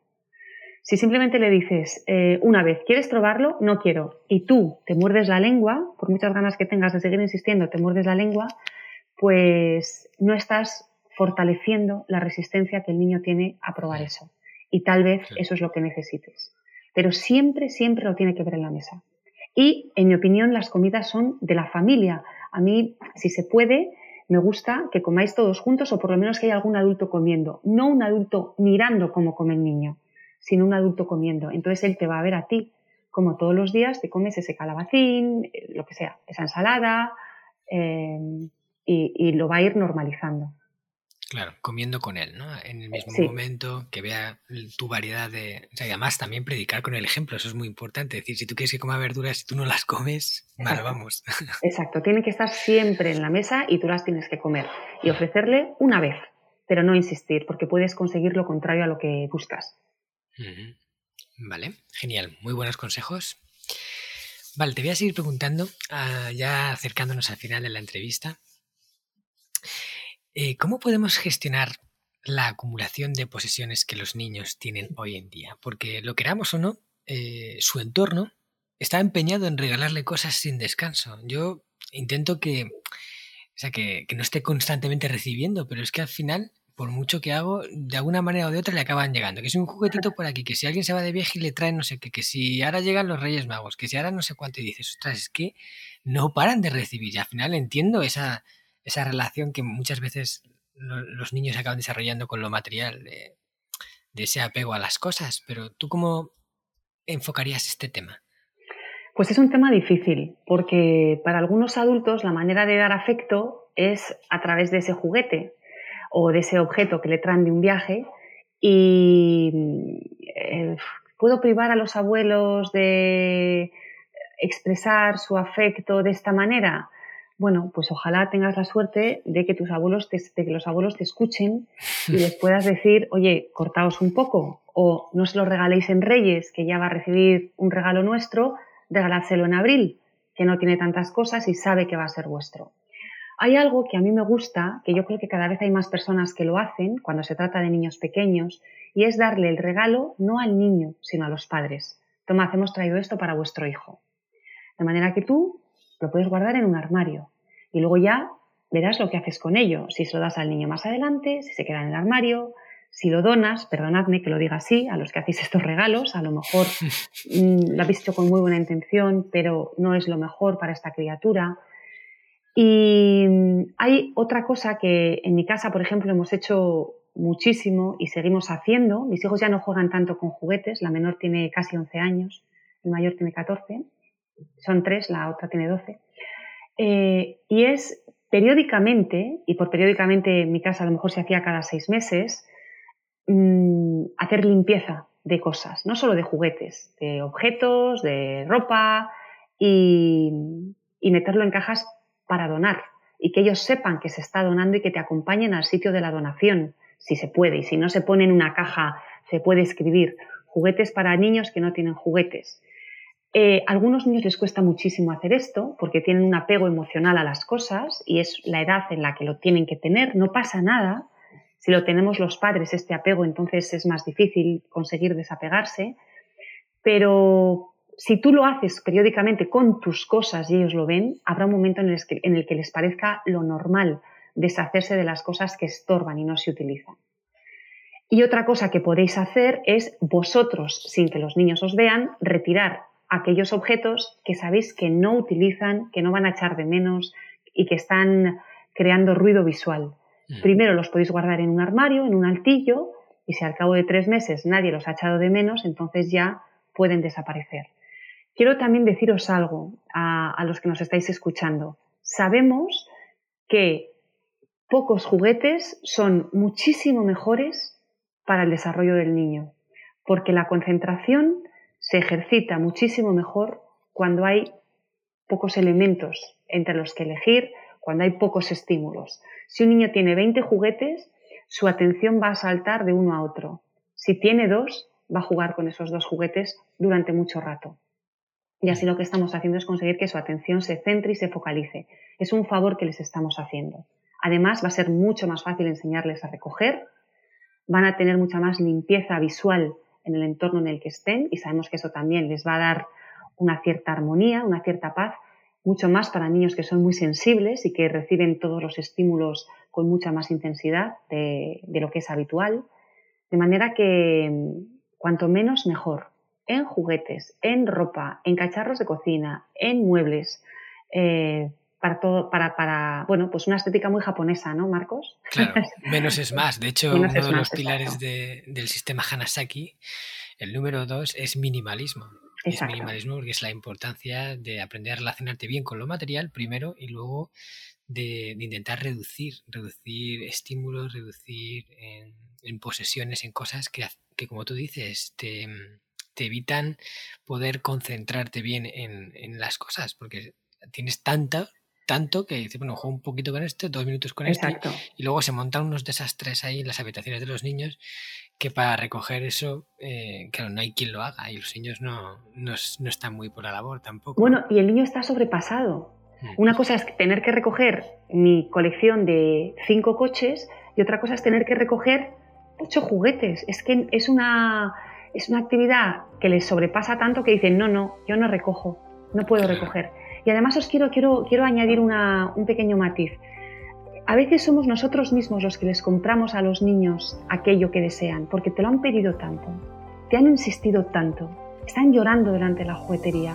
Si simplemente le dices eh, una vez, ¿quieres probarlo? No quiero. Y tú te muerdes la lengua, por muchas ganas que tengas de seguir insistiendo, te muerdes la lengua, pues no estás fortaleciendo la resistencia que el niño tiene a probar eso y tal vez eso es lo que necesites. Pero siempre, siempre lo tiene que ver en la mesa. Y, en mi opinión, las comidas son de la familia. A mí, si se puede, me gusta que comáis todos juntos o por lo menos que haya algún adulto comiendo. No un adulto mirando cómo come el niño, sino un adulto comiendo. Entonces él te va a ver a ti, como todos los días te comes ese calabacín, eh, lo que sea, esa ensalada, eh, y lo va a ir normalizando. Claro, comiendo con él, ¿no? En el mismo momento, que vea tu variedad de... O sea, y además también predicar con el ejemplo, eso es muy importante. Es decir, si tú quieres que coma verduras y tú no las comes, vale, vamos. Exacto, tiene que estar siempre en la mesa y tú las tienes que comer. Y ofrecerle una vez, pero no insistir, porque puedes conseguir lo contrario a lo que buscas. Vale, genial, muy buenos consejos. Vale, te voy a seguir preguntando, ah, ya acercándonos al final de la entrevista. Eh, ¿Cómo podemos gestionar la acumulación de posesiones que los niños tienen hoy en día? Porque lo queramos o no, eh, su entorno está empeñado en regalarle cosas sin descanso. Yo intento que, sea, que, no esté constantemente recibiendo, pero es que al final, por mucho que hago, de alguna manera o de otra le acaban llegando. Que es un juguetito por aquí, que si alguien se va de viaje y le trae no sé qué, que si ahora llegan los Reyes Magos, que si ahora no sé cuánto, y dices, ostras, es que no paran de recibir. Y al final entiendo esa, esa relación que muchas veces los niños acaban desarrollando con lo material, de, ese apego a las cosas. Pero tú cómo enfocarías este tema? Pues es un tema difícil, porque para algunos adultos la manera de dar afecto es a través de ese juguete o de ese objeto que le traen de un viaje y eh, puedo privar a los abuelos de expresar su afecto de esta manera bueno, pues ojalá tengas la suerte de que tus abuelos te, que los abuelos te escuchen y les puedas decir, oye, cortaos un poco, o no se lo regaléis en Reyes, que ya va a recibir un regalo nuestro, regaládselo en abril, que no tiene tantas cosas y sabe que va a ser vuestro. Hay algo que a mí me gusta, que yo creo que cada vez hay más personas que lo hacen cuando se trata de niños pequeños, y es darle el regalo no al niño, sino a los padres. Toma, hemos traído esto para vuestro hijo. De manera que tú lo puedes guardar en un armario y luego ya verás lo que haces con ello, si se lo das al niño más adelante, si se queda en el armario, si lo donas, perdonadme que lo diga así, a los que hacéis estos regalos, a lo mejor mm, lo habéis hecho con muy buena intención, pero no es lo mejor para esta criatura. Y mm, hay otra cosa que en mi casa, por ejemplo, hemos hecho muchísimo y seguimos haciendo. Mis hijos ya no juegan tanto con juguetes, la menor tiene casi 11 años, el mayor tiene 14 son tres, la otra tiene doce, eh, y es periódicamente, y por periódicamente en mi casa a lo mejor se hacía cada seis meses, mm, hacer limpieza de cosas, no solo de juguetes, de objetos, de ropa, y meterlo en cajas para donar, y que ellos sepan que se está donando y que te acompañen al sitio de la donación, si se puede, y si no se pone en una caja, se puede escribir juguetes para niños que no tienen juguetes. Eh, a algunos niños les cuesta muchísimo hacer esto porque tienen un apego emocional a las cosas y es la edad en la que lo tienen que tener, no pasa nada. Si lo tenemos los padres, este apego, entonces es más difícil conseguir desapegarse. Pero si tú lo haces periódicamente con tus cosas y ellos lo ven, habrá un momento en el, que, les parezca lo normal deshacerse de las cosas que estorban y no se utilizan. Y otra cosa que podéis hacer es vosotros, sin que los niños os vean, retirar aquellos objetos que sabéis que no utilizan, que no van a echar de menos y que están creando ruido visual. Mm. Primero los podéis guardar en un armario, en un altillo, y si al cabo de tres meses nadie los ha echado de menos, entonces ya pueden desaparecer. Quiero también deciros algo a, los que nos estáis escuchando. Sabemos que pocos juguetes son muchísimo mejores para el desarrollo del niño, porque la concentración se ejercita muchísimo mejor cuando hay pocos elementos entre los que elegir, cuando hay pocos estímulos. Si un niño tiene 20 juguetes, su atención va a saltar de uno a otro. Si tiene dos, va a jugar con esos dos juguetes durante mucho rato. Y así lo que estamos haciendo es conseguir que su atención se centre y se focalice. Es un favor que les estamos haciendo. Además, va a ser mucho más fácil enseñarles a recoger, van a tener mucha más limpieza visual en el entorno en el que estén y sabemos que eso también les va a dar una cierta armonía, una cierta paz, mucho más para niños que son muy sensibles y que reciben todos los estímulos con mucha más intensidad de, lo que es habitual. De manera que cuanto menos mejor en juguetes, en ropa, en cacharros de cocina, en muebles, eh, para todo, para, para, bueno, pues una estética muy japonesa, ¿no, Marcos? Claro, menos es más. De hecho, uno de los pilares del sistema Hanasaki, el número dos, es minimalismo. Es minimalismo porque es la importancia de aprender a relacionarte bien con lo material primero y luego de, intentar reducir, reducir estímulos, reducir en, en posesiones, en cosas que, que, como tú dices, te, te evitan poder concentrarte bien en, las cosas, porque tienes tanta, tanto que dices, bueno, juego un poquito con esto, dos minutos con esto, y luego se montan unos desastres ahí en las habitaciones de los niños que para recoger eso, eh, claro, no hay quien lo haga y los niños no, no, están muy por la labor tampoco. Bueno, y el niño está sobrepasado. Mm. Una cosa es tener que recoger mi colección de cinco coches y otra cosa es tener que recoger ocho juguetes. Es que es una es una actividad que les sobrepasa tanto que dicen, no, no, yo no recojo, no puedo recoger. Y además os quiero, quiero, quiero añadir un pequeño matiz. A veces somos nosotros mismos los que les compramos a los niños aquello que desean, porque te lo han pedido tanto, te han insistido tanto, están llorando delante de la juguetería.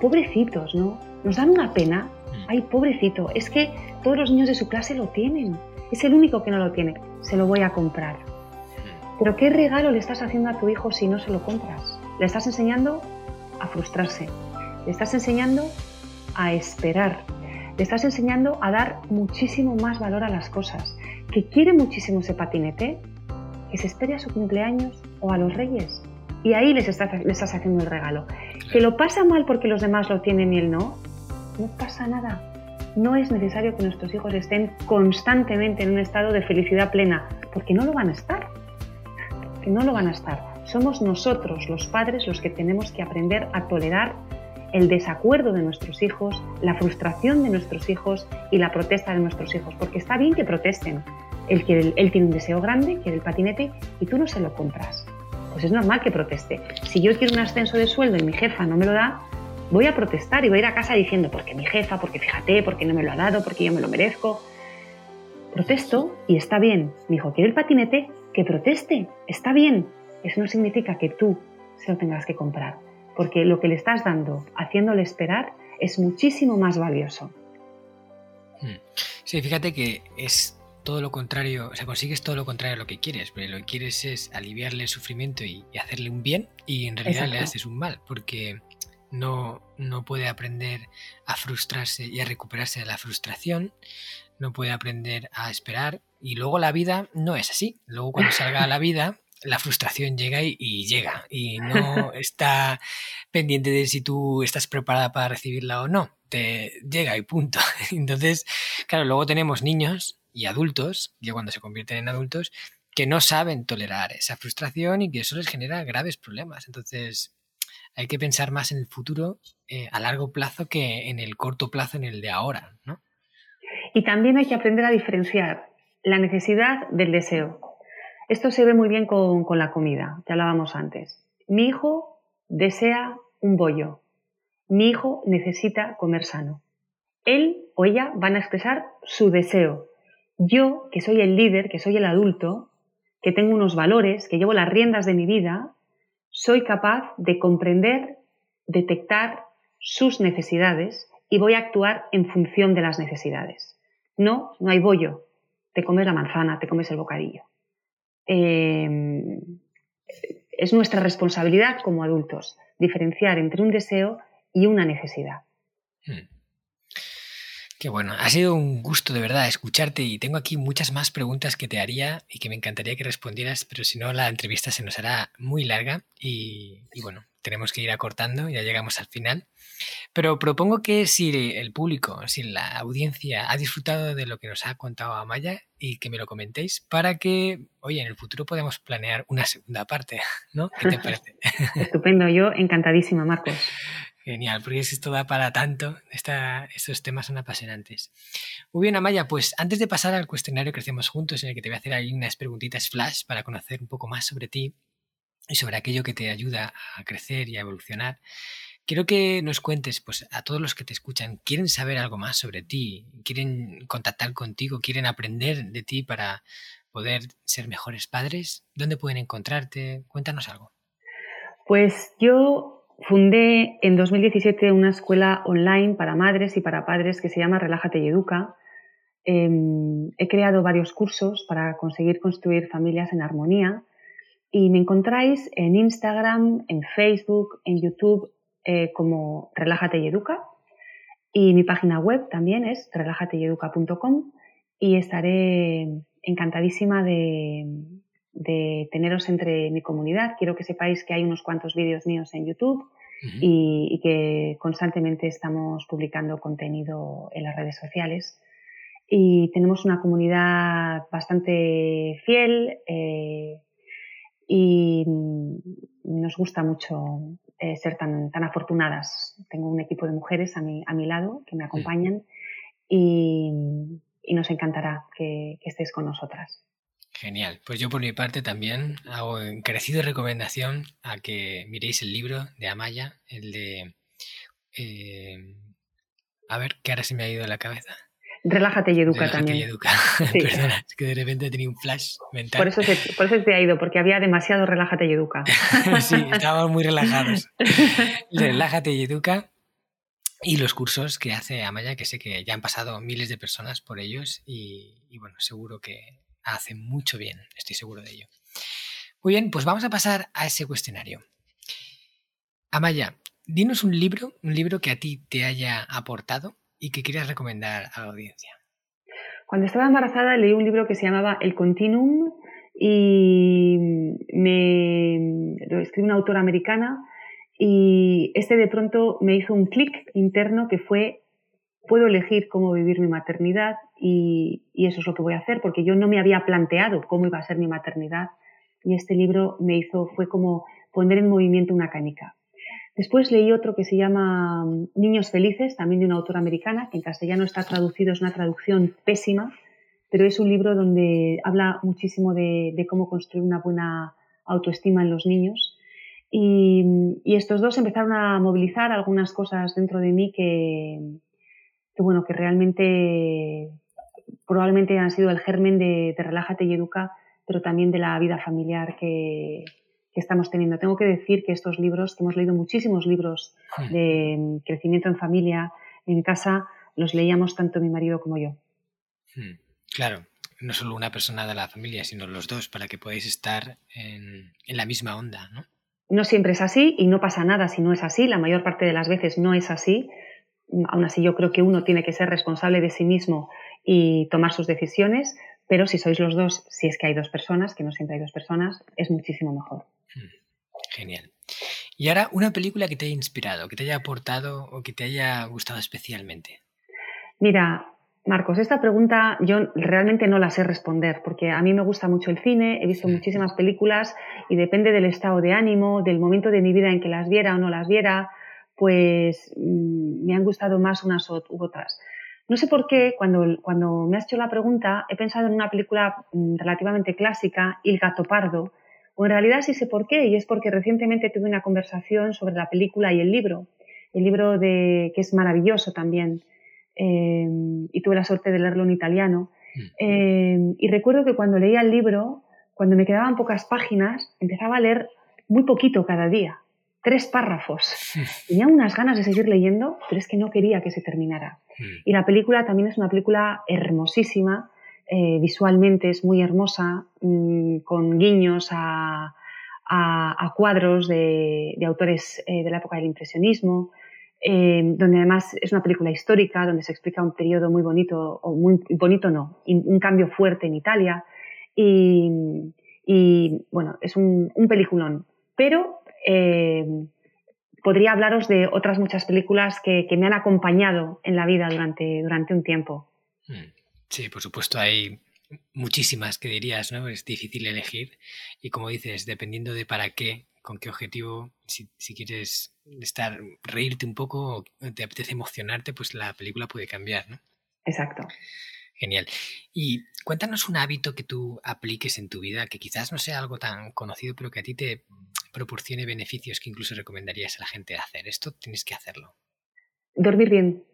Pobrecitos, ¿no? Nos dan una pena. Mm. Ay, pobrecito, es que todos los niños de su clase lo tienen. Es el único que no lo tiene. Se lo voy a comprar. Pero ¿qué regalo le estás haciendo a tu hijo si no se lo compras? Le estás enseñando a frustrarse, le estás enseñando a esperar, le estás enseñando a dar muchísimo más valor a las cosas. Que quiere muchísimo ese patinete, que se espere a su cumpleaños o a los reyes. Y ahí les estás, estás haciendo el regalo. Que lo pasa mal porque los demás lo tienen y él no, no pasa nada. No es necesario que nuestros hijos estén constantemente en un estado de felicidad plena, porque no lo van a estar no lo van a estar. Somos nosotros, los padres, los que tenemos que aprender a tolerar el desacuerdo de nuestros hijos, la frustración de nuestros hijos y la protesta de nuestros hijos, porque está bien que protesten. Él, quiere, él tiene un deseo grande, quiere el patinete y tú no se lo compras. Pues es normal que proteste. Si yo quiero un ascenso de sueldo y mi jefa no me lo da, voy a protestar y voy a ir a casa diciendo, porque mi jefa, porque fíjate, porque no me lo ha dado, porque yo me lo merezco. Protesto y está bien. Mi hijo quiere el patinete, que proteste, está bien. Eso no significa que tú se lo tengas que comprar, porque lo que le estás dando, haciéndole esperar, es muchísimo más valioso. Hmm. Sí, fíjate que es todo lo contrario, o sea, consigues todo lo contrario a lo que quieres, pero lo que quieres es aliviarle el sufrimiento y, hacerle un bien y en realidad le haces un mal, porque no, no puede aprender a frustrarse y a recuperarse de la frustración, no puede aprender a esperar y luego la vida no es así. Luego cuando salga a la vida, la frustración llega y, llega y no está pendiente de si tú estás preparada para recibirla o no. Te llega y punto. Entonces, claro, luego tenemos niños y adultos, ya cuando se convierten en adultos, que no saben tolerar esa frustración y que eso les genera graves problemas. Entonces, hay que pensar más en el futuro eh, a largo plazo que en el corto plazo, en el de ahora, ¿no? Y también hay que aprender a diferenciar la necesidad del deseo. Esto se ve muy bien con, con la comida, que hablábamos antes. Mi hijo desea un bollo. Mi hijo necesita comer sano. Él o ella van a expresar su deseo. Yo, que soy el líder, que soy el adulto, que tengo unos valores, que llevo las riendas de mi vida, soy capaz de comprender, detectar sus necesidades y voy a actuar en función de las necesidades. No, no hay bollo. Te comes la manzana, te comes el bocadillo. Em, es nuestra responsabilidad como adultos diferenciar entre un deseo y una necesidad. Hmm. Qué bueno, ha sido un gusto de verdad escucharte y tengo aquí muchas más preguntas que te haría y que me encantaría que respondieras, pero si no la entrevista se nos hará muy larga y, bueno, tenemos que ir acortando, ya llegamos al final. Pero propongo que si el público, si la audiencia ha disfrutado de lo que nos ha contado Amaya y que me lo comentéis para que, oye, en el futuro podamos planear una segunda parte, ¿no? ¿Qué te parece? Estupendo, yo encantadísima, Marcos. Genial, porque esto da para tanto. estos temas son apasionantes. Muy bien, Amaya, pues antes de pasar al cuestionario que hacemos juntos, en el que te voy a hacer ahí unas preguntitas flash para conocer un poco más sobre ti y sobre aquello que te ayuda a crecer y a evolucionar, quiero que nos cuentes, pues a todos los que te escuchan, quieren saber algo más sobre ti, quieren contactar contigo, quieren aprender de ti para poder ser mejores padres. ¿Dónde pueden encontrarte? Cuéntanos algo. Pues yo Fundé en 2017 una escuela online para madres y para padres que se llama Relájate y Educa. Em, he creado varios cursos para conseguir construir familias en armonía. Y me encontráis en Instagram, en Facebook, en YouTube eh, como Relájate y Educa. Y mi página web también es relajateyeduca.com y estaré encantadísima de, de teneros entre mi comunidad. Quiero que sepáis que hay unos cuantos vídeos míos en YouTube y, que constantemente estamos publicando contenido en las redes sociales. Y tenemos una comunidad bastante fiel eh, y nos gusta mucho eh, ser tan, tan afortunadas. Tengo un equipo de mujeres a mi, a mi lado que me acompañan y, nos encantará que, que estés con nosotras. Genial. Pues yo por mi parte también hago encarecida recomendación a que miréis el libro de Amaya, el de... Eh, a ver, que ahora se me ha ido la cabeza. Relájate y educa Relájate también. Y educa. Perdona, es que de repente he tenido un flash mental. Por eso, se, por eso te ha ido, porque había demasiado relájate y educa. sí, estábamos muy relajados. relájate y educa. Y los cursos que hace Amaya, que sé que ya han pasado miles de personas por ellos y, y bueno, seguro que hace mucho bien, estoy seguro de ello. Muy bien, pues vamos a pasar a ese cuestionario. Amaya, dinos un libro, un libro que a ti te haya aportado y que quieras recomendar a la audiencia. Cuando estaba embarazada leí un libro que se llamaba El Continuum y me lo escribió una autora americana y este de pronto me hizo un clic interno que fue puedo elegir cómo vivir mi maternidad y, eso es lo que voy a hacer, porque yo no me había planteado cómo iba a ser mi maternidad y este libro me hizo, fue como poner en movimiento una canica. Después leí otro que se llama mm, Niños Felices, también de una autora americana, que en castellano está traducido, es una traducción pésima, pero es un libro donde habla muchísimo de, cómo construir una buena autoestima en los niños. y, estos dos empezaron a movilizar algunas cosas dentro de mí que, que bueno, que realmente probablemente han sido el germen de, Relájate y Educa, pero también de la vida familiar que, estamos teniendo. Tengo que decir que estos libros, que hemos leído muchísimos libros de crecimiento en familia, en casa, los leíamos tanto mi marido como yo. Hmm. Claro, no solo una persona de la familia, sino los dos, para que podáis estar en, en la misma onda, ¿no? No siempre es así y no pasa nada si no es así. La mayor parte de las veces no es así, aún así yo creo que uno tiene que ser responsable de sí mismo y tomar sus decisiones, pero si sois los dos, si es que hay dos personas, que no siempre hay dos personas, es muchísimo mejor. Hmm, genial. Y ahora, una película que te haya inspirado, que te haya aportado o que te haya gustado especialmente. Mira, Marcos, esta pregunta yo realmente no la sé responder porque a mí me gusta mucho el cine, he visto muchísimas películas y depende del estado de ánimo, del momento de mi vida en que las viera o no las viera, pues mm, me han gustado más unas u otras. No sé por qué, cuando, cuando me has hecho la pregunta, he pensado en una película mm, relativamente clásica, Il gato pardo, o en realidad sí sé por qué, y es porque recientemente tuve una conversación sobre la película y el libro. El libro de, que es maravilloso también, eh, y tuve la suerte de leerlo en italiano. Mm. Eh, y recuerdo que cuando leía el libro, cuando me quedaban pocas páginas, empezaba a leer muy poquito cada día, tres párrafos. Tenía unas ganas de seguir leyendo, pero es que no quería que se terminara. Mm. Y la película también es una película hermosísima, eh, visualmente es muy hermosa, mm, con guiños a, cuadros de, autores de la época del impresionismo. Eh, donde además es una película histórica, donde se explica un periodo muy bonito, o muy bonito no, un cambio fuerte en Italia. Y, bueno, es un, peliculón. Pero eh, podría hablaros de otras muchas películas que, me han acompañado en la vida durante, durante un tiempo. Mm. Sí, por supuesto, hay muchísimas que dirías, ¿no? Es difícil elegir. Y como dices, dependiendo de para qué con qué objetivo, si, quieres estar, reírte un poco o te apetece emocionarte, pues la película puede cambiar, ¿no? Exacto. Genial. Y cuéntanos un hábito que tú apliques en tu vida, que quizás no sea algo tan conocido, pero que a ti te proporcione beneficios que incluso recomendarías a la gente hacer. Esto tienes que hacerlo. Dormir bien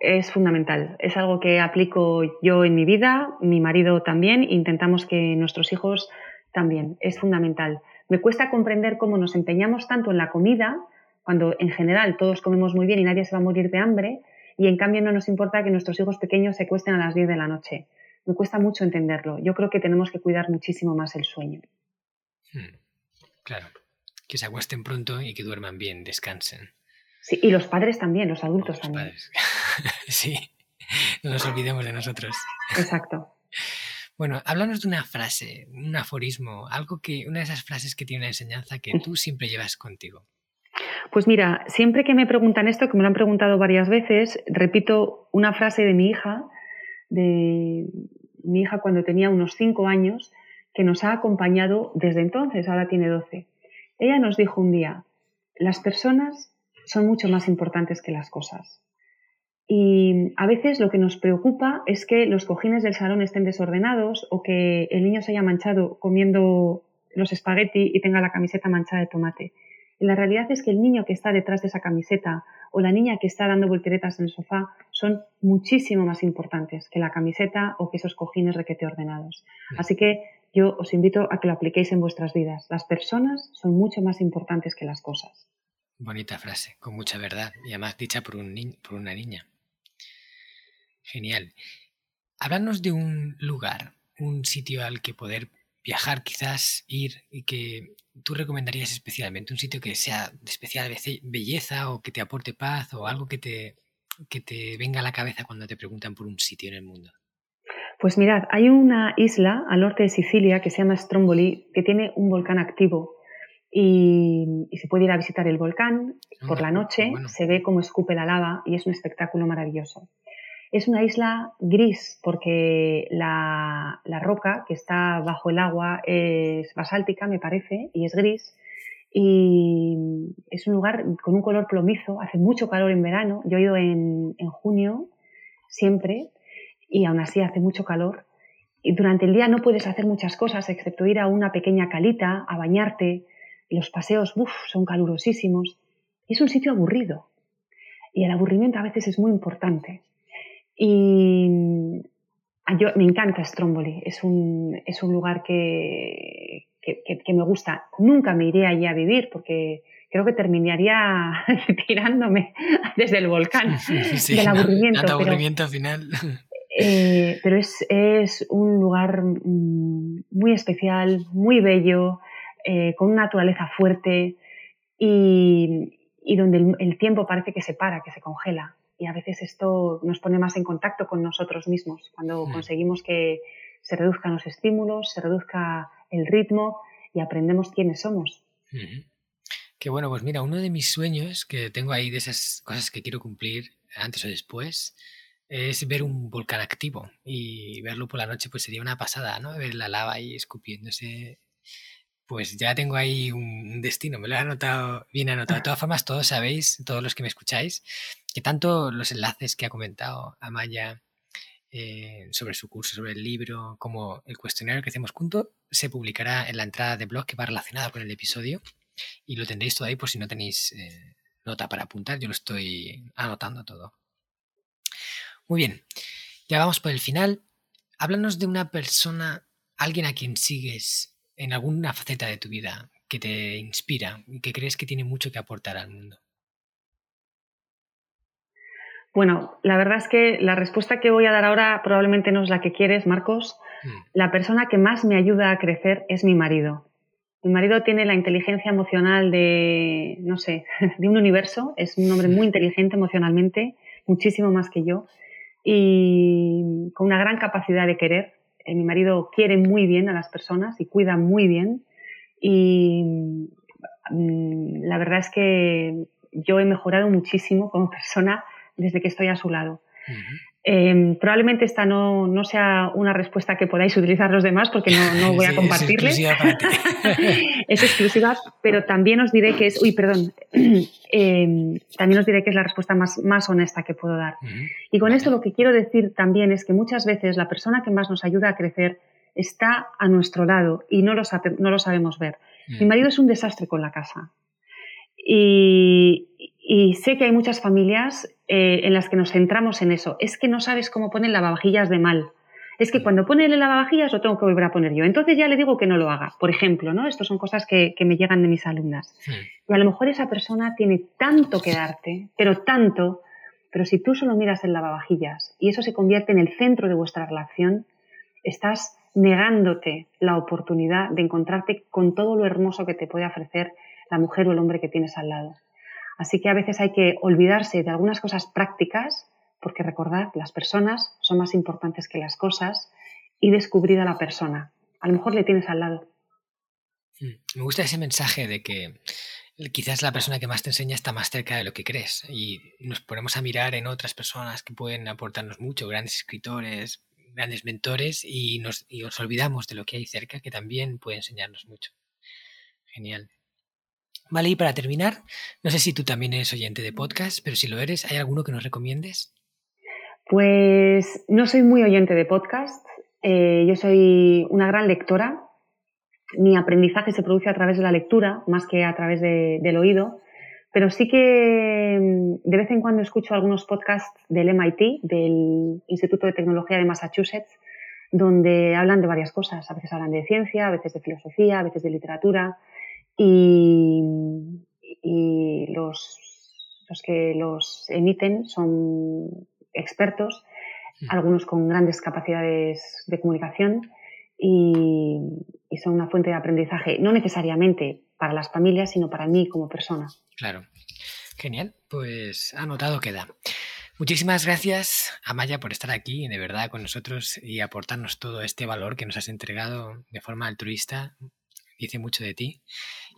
es fundamental. Es algo que aplico yo en mi vida, mi marido también, intentamos que nuestros hijos también. Es fundamental. Me cuesta comprender cómo nos empeñamos tanto en la comida, cuando en general todos comemos muy bien y nadie se va a morir de hambre, y en cambio no nos importa que nuestros hijos pequeños se cuesten a las 10 de la noche. Me cuesta mucho entenderlo. Yo creo que tenemos que cuidar muchísimo más el sueño. Hmm. Claro, que se acuesten pronto y que duerman bien, descansen. Sí, y los padres también, los adultos también. sí, no nos olvidemos de nosotros. Exacto. Bueno, háblanos de una frase, un aforismo, algo que, una de esas frases que tiene una enseñanza que tú siempre llevas contigo. Pues mira, siempre que me preguntan esto, que me lo han preguntado varias veces, repito una frase de mi hija, de mi hija cuando tenía unos cinco años, que nos ha acompañado desde entonces, ahora tiene 12. Ella nos dijo un día, las personas son mucho más importantes que las cosas. Y a veces lo que nos preocupa es que los cojines del salón estén desordenados o que el niño se haya manchado comiendo los espagueti y tenga la camiseta manchada de tomate. Y la realidad es que el niño que está detrás de esa camiseta o la niña que está dando volteretas en el sofá son muchísimo más importantes que la camiseta o que esos cojines requete ordenados. Así que yo os invito a que lo apliquéis en vuestras vidas. Las personas son mucho más importantes que las cosas. Bonita frase, con mucha verdad y además dicha por, un por una niña. Genial. Háblanos de un lugar, un sitio al que poder viajar, quizás ir y que tú recomendarías especialmente, un sitio que sea de especial belleza o que te aporte paz o algo que te, que te venga a la cabeza cuando te preguntan por un sitio en el mundo. Pues mirad, hay una isla al norte de Sicilia que se llama Stromboli, que tiene un volcán activo y, se puede ir a visitar el volcán por la noche, se ve cómo escupe la lava y es un espectáculo maravilloso. Es una isla gris porque la, roca que está bajo el agua es basáltica, me parece, y es gris. Y es un lugar con un color plomizo, hace mucho calor en verano. Yo he ido en, en junio siempre y aún así hace mucho calor. Y durante el día no puedes hacer muchas cosas excepto ir a una pequeña calita a bañarte. Los paseos uf, son calurosísimos. Es un sitio aburrido. Y el aburrimiento a veces es muy importante. Y ah, yo, me encanta Stromboli, es un, es un lugar que, que, me gusta. Nunca me iría allí a vivir porque creo que terminaría tirándome desde el volcán del aburrimiento. pero, aburrimiento final. Eh, pero es, es, un lugar mm, muy especial, muy bello, eh, con una naturaleza fuerte y, y donde el, tiempo parece que se para, que se congela y a veces esto nos pone más en contacto con nosotros mismos, cuando conseguimos que se reduzcan los estímulos, se reduzca el ritmo y aprendemos quiénes somos. Qué bueno, pues mira, uno de mis sueños que tengo ahí de esas cosas que quiero cumplir antes o después es ver un volcán activo y verlo por la noche pues sería una pasada, ¿no? Ver la lava ahí escupiéndose pues ya tengo ahí un destino, me lo he anotado bien anotado. De todas formas, todos sabéis, todos los que me escucháis, que tanto los enlaces que ha comentado Amaya eh, sobre su curso, sobre el libro, como el cuestionario que hacemos juntos, se publicará en la entrada de blog que va relacionada con el episodio y lo tendréis todo ahí por si no tenéis eh, nota para apuntar. Yo lo estoy anotando todo. Muy bien, ya vamos por el final. Háblanos de una persona, alguien a quien sigues en alguna faceta de tu vida que te inspira y que crees que tiene mucho que aportar al mundo. Bueno, la verdad es que la respuesta que voy a dar ahora probablemente no es la que quieres, Marcos. Mm. La persona que más me ayuda a crecer es mi marido. Mi marido tiene la inteligencia emocional de, no sé, de un universo. Es un hombre muy inteligente emocionalmente, muchísimo más que yo, y con una gran capacidad de querer. Eh, mi marido quiere muy bien a las personas y cuida muy bien. Y mm, la verdad es que yo he mejorado muchísimo como persona desde que estoy a su lado. Em, probablemente esta no, no, sea una respuesta que podáis utilizar los demás porque no, no voy a compartirles. Es exclusiva, es exclusiva, pero también os diré que es, uy, perdón, em, también os diré que es la respuesta más, más honesta que puedo dar. Y con esto lo que quiero decir también es que muchas veces la persona que más nos ayuda a crecer está a nuestro lado y no lo, no lo sabemos ver. Mi marido es un desastre con la casa. Y, y sé que hay muchas familias eh, en las que nos centramos en eso. Es que no sabes cómo ponen lavavajillas de mal. Es que cuando pone el lavavajillas lo tengo que volver a poner yo. Entonces ya le digo que no lo haga. Por ejemplo, ¿no? Estas son cosas que, me llegan de mis alumnas. Y a lo mejor esa persona tiene tanto que darte, pero tanto, pero si tú solo miras el lavavajillas y eso se convierte en el centro de vuestra relación, estás negándote la oportunidad de encontrarte con todo lo hermoso que te puede ofrecer la mujer o el hombre que tienes al lado. Así que a veces hay que olvidarse de algunas cosas prácticas, porque recordad, las personas son más importantes que las cosas, y descubrir a la persona. A lo mejor le tienes al lado. Mm, me gusta ese mensaje de que quizás la persona que más te enseña está más cerca de lo que crees y nos ponemos a mirar en otras personas que pueden aportarnos mucho, grandes escritores, grandes mentores y nos olvidamos de lo que hay cerca que también puede enseñarnos mucho. Genial. Vale, y para terminar, no sé si tú también eres oyente de podcast, pero si lo eres, ¿hay alguno que nos recomiendes? Pues no soy muy oyente de podcast. Eh, yo soy una gran lectora. Mi aprendizaje se produce a través de la lectura más que a través del oído. Pero sí que mm, de vez en cuando escucho algunos podcasts del MIT, del Instituto de Tecnología de Massachusetts, donde hablan de varias cosas. A veces hablan de ciencia, a veces de filosofía, a veces de literatura y, los, los, que los emiten son expertos, mm. algunos con grandes capacidades de comunicación y, son una fuente de aprendizaje, no necesariamente para las familias, sino para mí como persona. Claro. Genial, pues anotado queda. Muchísimas gracias, Amaya, por estar aquí de verdad con nosotros y aportarnos todo este valor que nos has entregado de forma altruista dice mucho de ti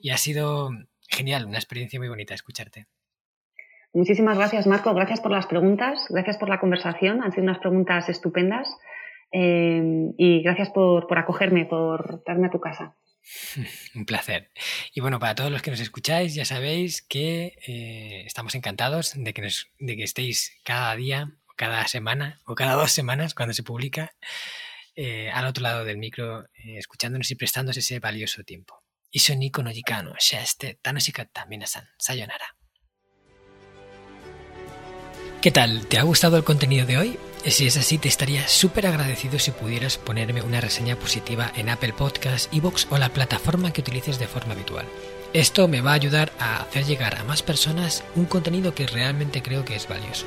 y ha sido genial, una experiencia muy bonita escucharte. Muchísimas gracias, Marco. Gracias por las preguntas, gracias por la conversación. Han sido unas preguntas estupendas eh, y gracias por, acogerme, por darme a tu casa. Un placer. Y bueno, para todos los que nos escucháis, ya sabéis que eh, estamos encantados de que, de que estéis cada día, cada semana o cada dos semanas cuando se publica eh, al otro lado del micro, eh, escuchándonos y prestándonos ese valioso tiempo. Iso Nico no Yikano, Shaste, Minasan, Sayonara. ¿Qué tal? ¿Te ha gustado el contenido de hoy? Si es así, te estaría súper agradecido si pudieras ponerme una reseña positiva en Apple Podcasts, Evox o la plataforma que utilices de forma habitual. Esto me va a ayudar a hacer llegar a más personas un contenido que realmente creo que es valioso.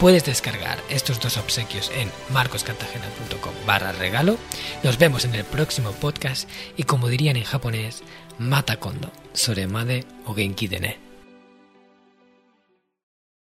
Puedes descargar estos dos obsequios en marcoscartagena.com barra regalo. Nos vemos en el próximo podcast y como dirían en japonés, mata kondo, soremade o genki dene.